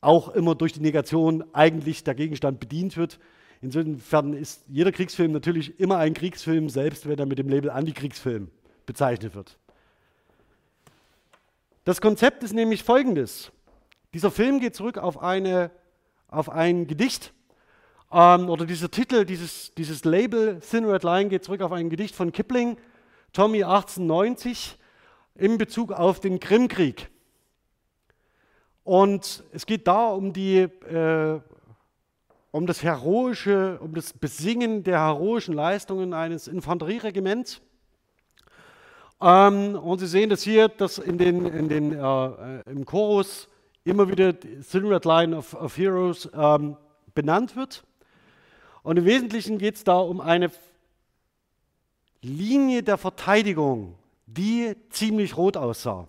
auch immer durch die Negation eigentlich der Gegenstand bedient wird. Insofern ist jeder Kriegsfilm natürlich immer ein Kriegsfilm, selbst wenn er mit dem Label Antikriegsfilm bezeichnet wird. Das Konzept ist nämlich folgendes. Dieser Film geht zurück auf, eine, auf ein Gedicht, ähm, oder dieser Titel, dieses, dieses Label Thin Red Line geht zurück auf ein Gedicht von Kipling, Tommy 1890, in Bezug auf den Krimkrieg. Und es geht da um, die, äh, um das heroische, um das Besingen der heroischen Leistungen eines Infanterieregiments. Ähm, und Sie sehen das hier, dass in den, in den, äh, im Chorus immer wieder Silhouette Line of, of Heroes ähm, benannt wird. Und im Wesentlichen geht es da um eine Linie der Verteidigung, die ziemlich rot aussah.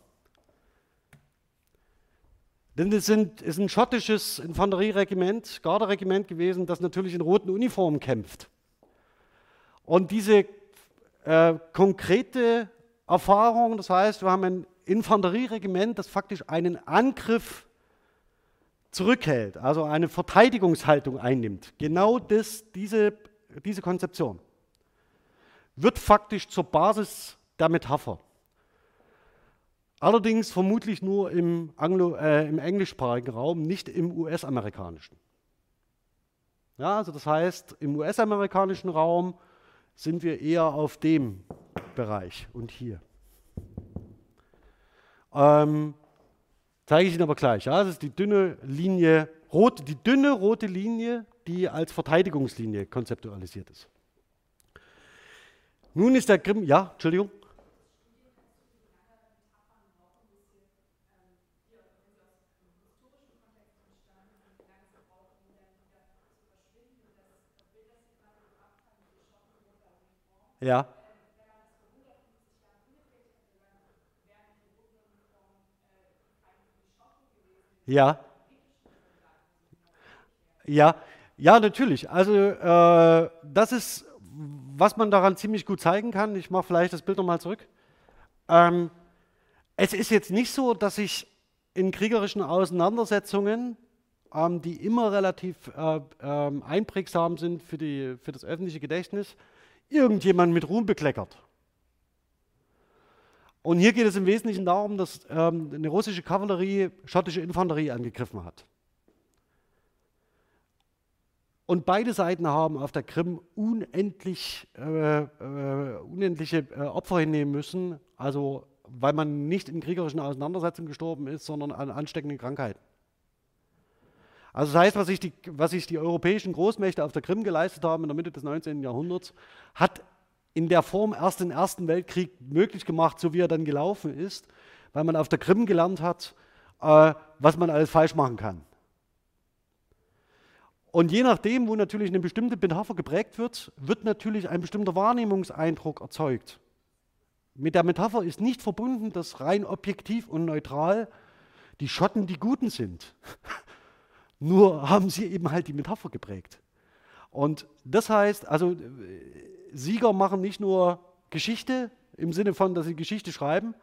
Denn es sind, ist ein schottisches Infanterieregiment, Garderegiment gewesen, das natürlich in roten Uniformen kämpft. Und diese äh, konkrete Erfahrung. Das heißt, wir haben ein Infanterieregiment, das faktisch einen Angriff zurückhält, also eine Verteidigungshaltung einnimmt. Genau das, diese, diese Konzeption wird faktisch zur Basis der Metapher. Allerdings vermutlich nur im, Anglo, äh, im englischsprachigen Raum, nicht im US-amerikanischen. Ja, also das heißt, im US-amerikanischen Raum sind wir eher auf dem Bereich und hier. Ähm, zeige ich Ihnen aber gleich. Ja, das ist die dünne Linie, rot, die dünne rote Linie, die als Verteidigungslinie konzeptualisiert ist. Nun ist der Grimm, ja, Entschuldigung. Ja. Ja. Ja, ja, natürlich. Also äh, das ist, was man daran ziemlich gut zeigen kann. Ich mache vielleicht das Bild nochmal zurück. Ähm, es ist jetzt nicht so, dass ich in kriegerischen Auseinandersetzungen, ähm, die immer relativ äh, äh, einprägsam sind für, die, für das öffentliche Gedächtnis, irgendjemand mit Ruhm bekleckert. Und hier geht es im Wesentlichen darum, dass ähm, eine russische Kavallerie schottische Infanterie angegriffen hat. Und beide Seiten haben auf der Krim unendlich, äh, äh, unendliche äh, Opfer hinnehmen müssen, also weil man nicht in kriegerischen Auseinandersetzungen gestorben ist, sondern an ansteckenden Krankheiten. Also das heißt, was sich, die, was sich die europäischen Großmächte auf der Krim geleistet haben in der Mitte des 19. Jahrhunderts, hat in der Form erst den Ersten Weltkrieg möglich gemacht, so wie er dann gelaufen ist, weil man auf der Krim gelernt hat, äh, was man alles falsch machen kann. Und je nachdem, wo natürlich eine bestimmte Metapher geprägt wird, wird natürlich ein bestimmter Wahrnehmungseindruck erzeugt. Mit der Metapher ist nicht verbunden, dass rein objektiv und neutral die Schotten die Guten sind. Nur haben sie eben halt die Metapher geprägt. Und das heißt, also Sieger machen nicht nur Geschichte im Sinne von, dass sie Geschichte schreiben,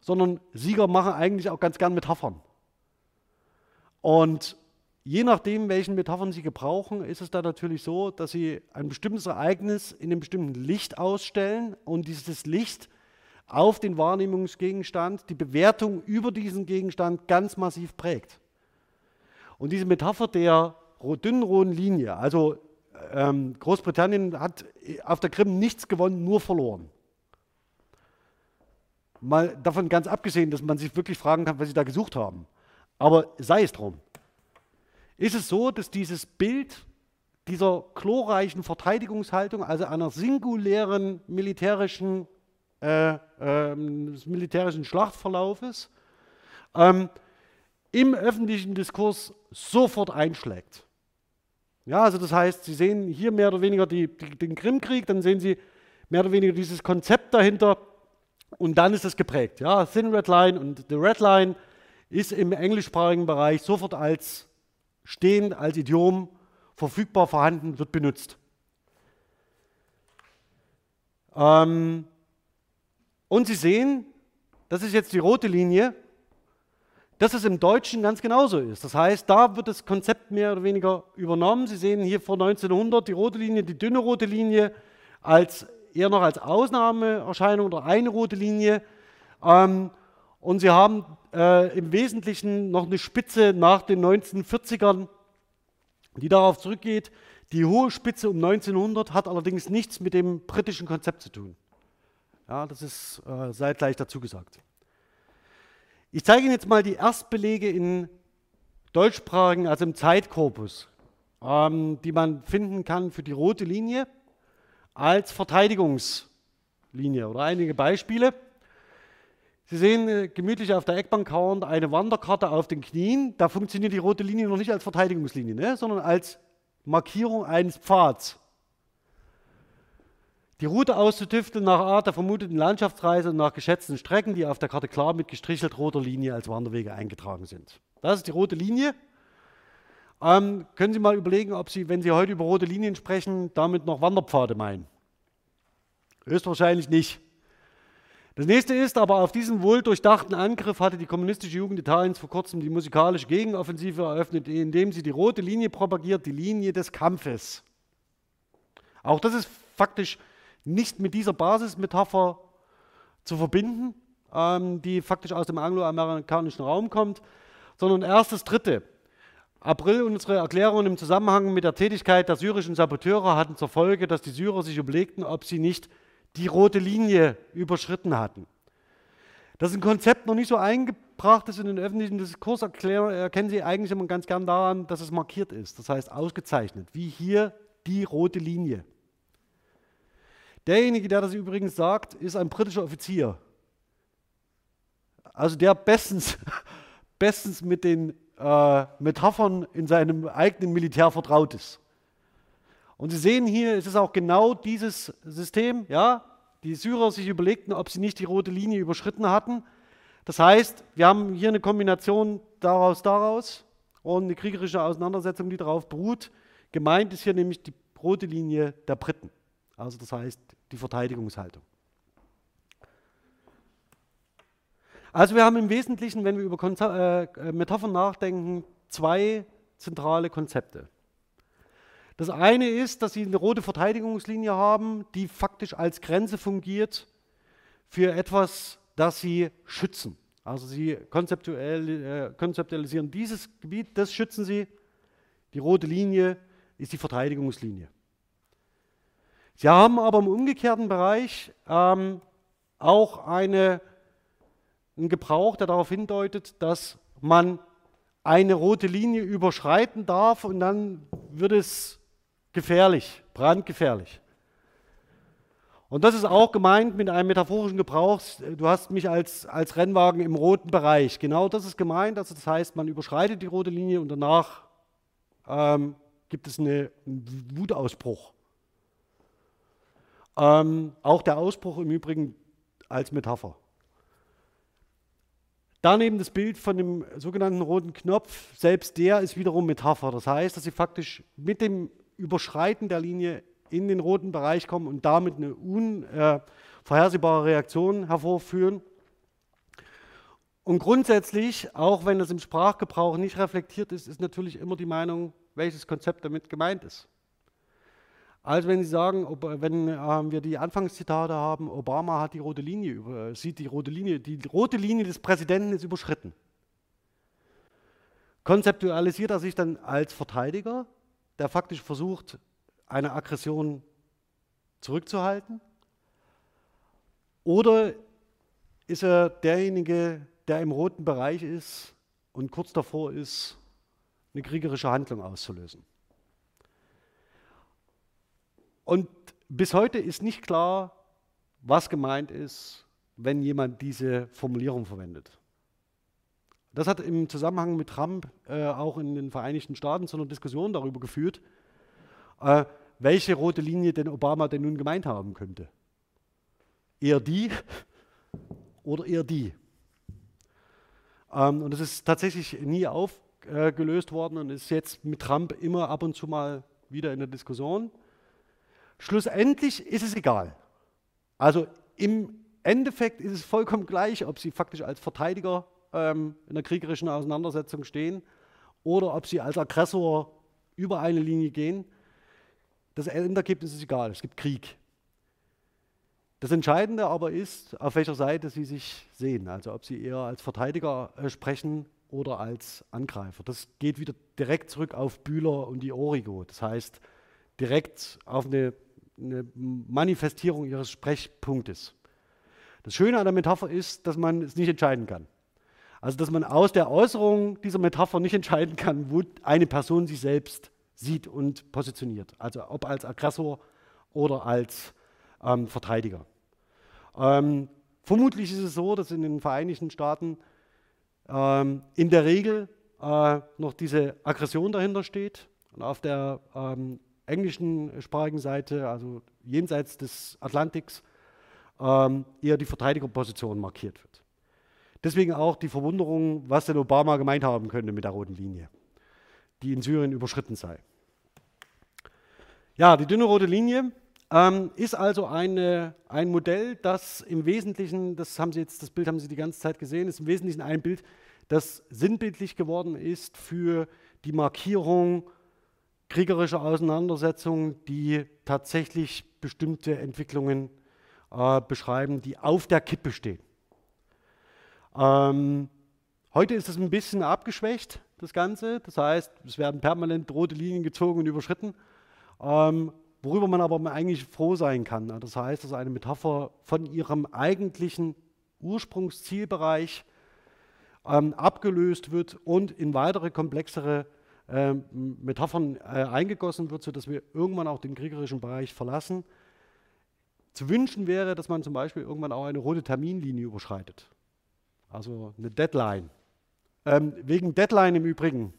sondern Sieger machen eigentlich auch ganz gern Metaphern. Und je nachdem, welchen Metaphern Sie gebrauchen, ist es da natürlich so, dass Sie ein bestimmtes Ereignis in einem bestimmten Licht ausstellen und dieses Licht auf den Wahrnehmungsgegenstand, die Bewertung über diesen Gegenstand ganz massiv prägt. Und diese Metapher der dünnen roten Linie, also ähm, Großbritannien hat auf der Krim nichts gewonnen, nur verloren. Mal davon ganz abgesehen, dass man sich wirklich fragen kann, was sie da gesucht haben. Aber sei es drum. Ist es so, dass dieses Bild dieser chlorreichen Verteidigungshaltung, also einer singulären militärischen, äh, äh, militärischen Schlachtverlaufes, ähm, im öffentlichen Diskurs sofort einschlägt. Ja, also das heißt, Sie sehen hier mehr oder weniger die, die, den Krimkrieg, dann sehen Sie mehr oder weniger dieses Konzept dahinter und dann ist es geprägt. Ja, Thin Red Line und The Red Line ist im englischsprachigen Bereich sofort als stehend, als Idiom verfügbar vorhanden, wird benutzt. Ähm, und Sie sehen, das ist jetzt die rote Linie, dass es im Deutschen ganz genauso ist. Das heißt, da wird das Konzept mehr oder weniger übernommen. Sie sehen hier vor 1900 die rote Linie, die dünne rote Linie als eher noch als Ausnahmeerscheinung oder eine rote Linie. Ähm, und Sie haben äh, im Wesentlichen noch eine Spitze nach den 1940ern, die darauf zurückgeht. Die hohe Spitze um 1900 hat allerdings nichts mit dem britischen Konzept zu tun. Ja, das ist äh, sei gleich dazu gesagt. Ich zeige Ihnen jetzt mal die Erstbelege in deutschsprachigen, also im Zeitkorpus, ähm, die man finden kann für die rote Linie als Verteidigungslinie oder einige Beispiele. Sie sehen äh, gemütlich auf der Eckbank kauernd eine Wanderkarte auf den Knien. Da funktioniert die rote Linie noch nicht als Verteidigungslinie, ne, sondern als Markierung eines Pfads. Die Route auszutüfteln nach Art der vermuteten Landschaftsreise und nach geschätzten Strecken, die auf der Karte klar mit gestrichelt roter Linie als Wanderwege eingetragen sind. Das ist die rote Linie. Ähm, können Sie mal überlegen, ob Sie, wenn Sie heute über rote Linien sprechen, damit noch Wanderpfade meinen? Höchstwahrscheinlich nicht. Das nächste ist, aber auf diesen wohldurchdachten Angriff hatte die kommunistische Jugend Italiens vor kurzem die musikalische Gegenoffensive eröffnet, indem sie die rote Linie propagiert, die Linie des Kampfes. Auch das ist faktisch nicht mit dieser Basismetapher zu verbinden, ähm, die faktisch aus dem angloamerikanischen Raum kommt, sondern erst das dritte. April unsere Erklärungen im Zusammenhang mit der Tätigkeit der syrischen Saboteure hatten zur Folge, dass die Syrer sich überlegten, ob sie nicht die rote Linie überschritten hatten. Das ist ein Konzept noch nicht so eingebracht ist in den öffentlichen Diskurs, erkennen Sie eigentlich immer ganz gern daran, dass es markiert ist. Das heißt ausgezeichnet, wie hier die rote Linie. Derjenige, der das übrigens sagt, ist ein britischer Offizier. Also der bestens, bestens mit den äh, Metaphern in seinem eigenen Militär vertraut ist. Und Sie sehen hier, es ist auch genau dieses System, ja, die Syrer sich überlegten, ob sie nicht die rote Linie überschritten hatten. Das heißt, wir haben hier eine Kombination daraus, daraus und eine kriegerische Auseinandersetzung, die darauf beruht. Gemeint ist hier nämlich die rote Linie der Briten. Also das heißt die Verteidigungshaltung. Also wir haben im Wesentlichen, wenn wir über Konze äh, Metaphern nachdenken, zwei zentrale Konzepte. Das eine ist, dass Sie eine rote Verteidigungslinie haben, die faktisch als Grenze fungiert für etwas, das Sie schützen. Also Sie konzeptuell, äh, konzeptualisieren dieses Gebiet, das schützen Sie. Die rote Linie ist die Verteidigungslinie. Sie haben aber im umgekehrten Bereich ähm, auch eine, einen Gebrauch, der darauf hindeutet, dass man eine rote Linie überschreiten darf und dann wird es gefährlich, brandgefährlich. Und das ist auch gemeint mit einem metaphorischen Gebrauch. Du hast mich als, als Rennwagen im roten Bereich. Genau das ist gemeint. Also das heißt, man überschreitet die rote Linie und danach ähm, gibt es eine, einen Wutausbruch. Ähm, auch der Ausbruch im Übrigen als Metapher. Daneben das Bild von dem sogenannten roten Knopf, selbst der ist wiederum Metapher. Das heißt, dass sie faktisch mit dem Überschreiten der Linie in den roten Bereich kommen und damit eine unvorhersehbare Reaktion hervorführen. Und grundsätzlich, auch wenn das im Sprachgebrauch nicht reflektiert ist, ist natürlich immer die Meinung, welches Konzept damit gemeint ist. Also wenn Sie sagen, ob, wenn äh, wir die Anfangszitate haben, Obama hat die rote Linie über, sieht die rote Linie, die rote Linie des Präsidenten ist überschritten. Konzeptualisiert er sich dann als Verteidiger, der faktisch versucht, eine Aggression zurückzuhalten? Oder ist er derjenige, der im roten Bereich ist und kurz davor ist, eine kriegerische Handlung auszulösen? Und bis heute ist nicht klar, was gemeint ist, wenn jemand diese Formulierung verwendet. Das hat im Zusammenhang mit Trump äh, auch in den Vereinigten Staaten zu einer Diskussion darüber geführt, äh, welche rote Linie denn Obama denn nun gemeint haben könnte. Eher die oder eher die. Ähm, und das ist tatsächlich nie aufgelöst worden und ist jetzt mit Trump immer ab und zu mal wieder in der Diskussion. Schlussendlich ist es egal. Also im Endeffekt ist es vollkommen gleich, ob sie faktisch als Verteidiger ähm, in der kriegerischen Auseinandersetzung stehen oder ob sie als Aggressor über eine Linie gehen. Das Endergebnis ist egal, es gibt Krieg. Das Entscheidende aber ist, auf welcher Seite sie sich sehen, also ob sie eher als Verteidiger äh, sprechen oder als Angreifer. Das geht wieder direkt zurück auf Bühler und die Origo, das heißt direkt auf eine eine Manifestierung ihres Sprechpunktes. Das Schöne an der Metapher ist, dass man es nicht entscheiden kann. Also dass man aus der Äußerung dieser Metapher nicht entscheiden kann, wo eine Person sich selbst sieht und positioniert. Also ob als Aggressor oder als ähm, Verteidiger. Ähm, vermutlich ist es so, dass in den Vereinigten Staaten ähm, in der Regel äh, noch diese Aggression dahinter steht. Und auf der ähm, englischen sprachigen Seite, also jenseits des Atlantiks, ähm, eher die Verteidigerposition markiert wird. Deswegen auch die Verwunderung, was denn Obama gemeint haben könnte mit der roten Linie, die in Syrien überschritten sei. Ja, die dünne rote Linie ähm, ist also eine, ein Modell, das im Wesentlichen, das haben Sie jetzt, das Bild haben Sie die ganze Zeit gesehen, ist im Wesentlichen ein Bild, das sinnbildlich geworden ist für die Markierung kriegerische Auseinandersetzungen, die tatsächlich bestimmte Entwicklungen äh, beschreiben, die auf der Kippe stehen. Ähm, heute ist es ein bisschen abgeschwächt, das Ganze. Das heißt, es werden permanent rote Linien gezogen und überschritten, ähm, worüber man aber eigentlich froh sein kann. Das heißt, dass eine Metapher von ihrem eigentlichen Ursprungszielbereich ähm, abgelöst wird und in weitere komplexere äh, Metaphern äh, eingegossen wird, sodass wir irgendwann auch den kriegerischen Bereich verlassen. Zu wünschen wäre, dass man zum Beispiel irgendwann auch eine rote Terminlinie überschreitet. Also eine Deadline. Ähm, wegen Deadline im Übrigen.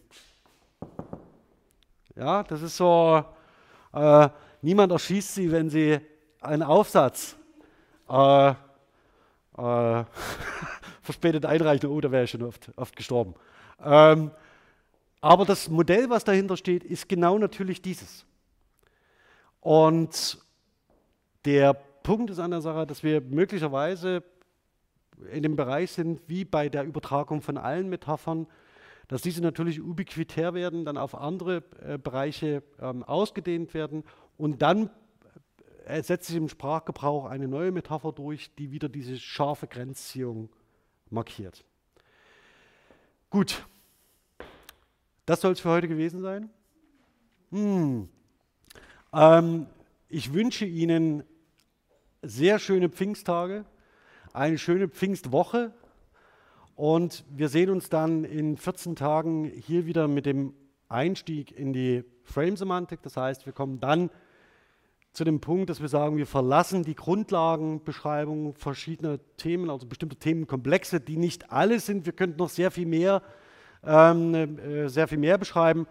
Ja, das ist so, äh, niemand erschießt sie, wenn sie einen Aufsatz äh, äh, verspätet einreichen, oh, da wäre ich schon oft, oft gestorben. Ähm, aber das Modell, was dahinter steht, ist genau natürlich dieses. Und der Punkt ist an der Sache, dass wir möglicherweise in dem Bereich sind, wie bei der Übertragung von allen Metaphern, dass diese natürlich ubiquitär werden, dann auf andere äh, Bereiche ähm, ausgedehnt werden und dann äh, setzt sich im Sprachgebrauch eine neue Metapher durch, die wieder diese scharfe Grenzziehung markiert. Gut, das soll es für heute gewesen sein. Hm. Ähm, ich wünsche Ihnen sehr schöne Pfingsttage, eine schöne Pfingstwoche Und wir sehen uns dann in 14 Tagen hier wieder mit dem Einstieg in die Frame-Semantik. Das heißt, wir kommen dann zu dem Punkt, dass wir sagen, wir verlassen die Grundlagenbeschreibung verschiedener Themen, also bestimmte Themenkomplexe, die nicht alle sind. Wir könnten noch sehr viel mehr, ähm, äh, sehr viel mehr beschreiben.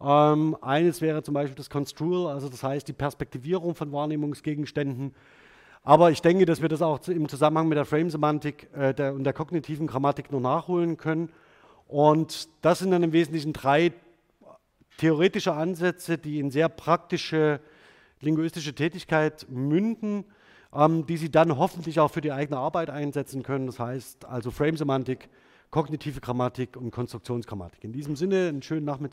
Ähm, eines wäre zum Beispiel das Construal, also das heißt die Perspektivierung von Wahrnehmungsgegenständen. Aber ich denke, dass wir das auch im Zusammenhang mit der Frame-Semantik äh, der, und der kognitiven Grammatik noch nachholen können. Und das sind dann im Wesentlichen drei theoretische Ansätze, die in sehr praktische linguistische Tätigkeit münden, ähm, die Sie dann hoffentlich auch für die eigene Arbeit einsetzen können. Das heißt also Frame-Semantik, kognitive Grammatik und Konstruktionsgrammatik. In diesem Sinne einen schönen Nachmittag.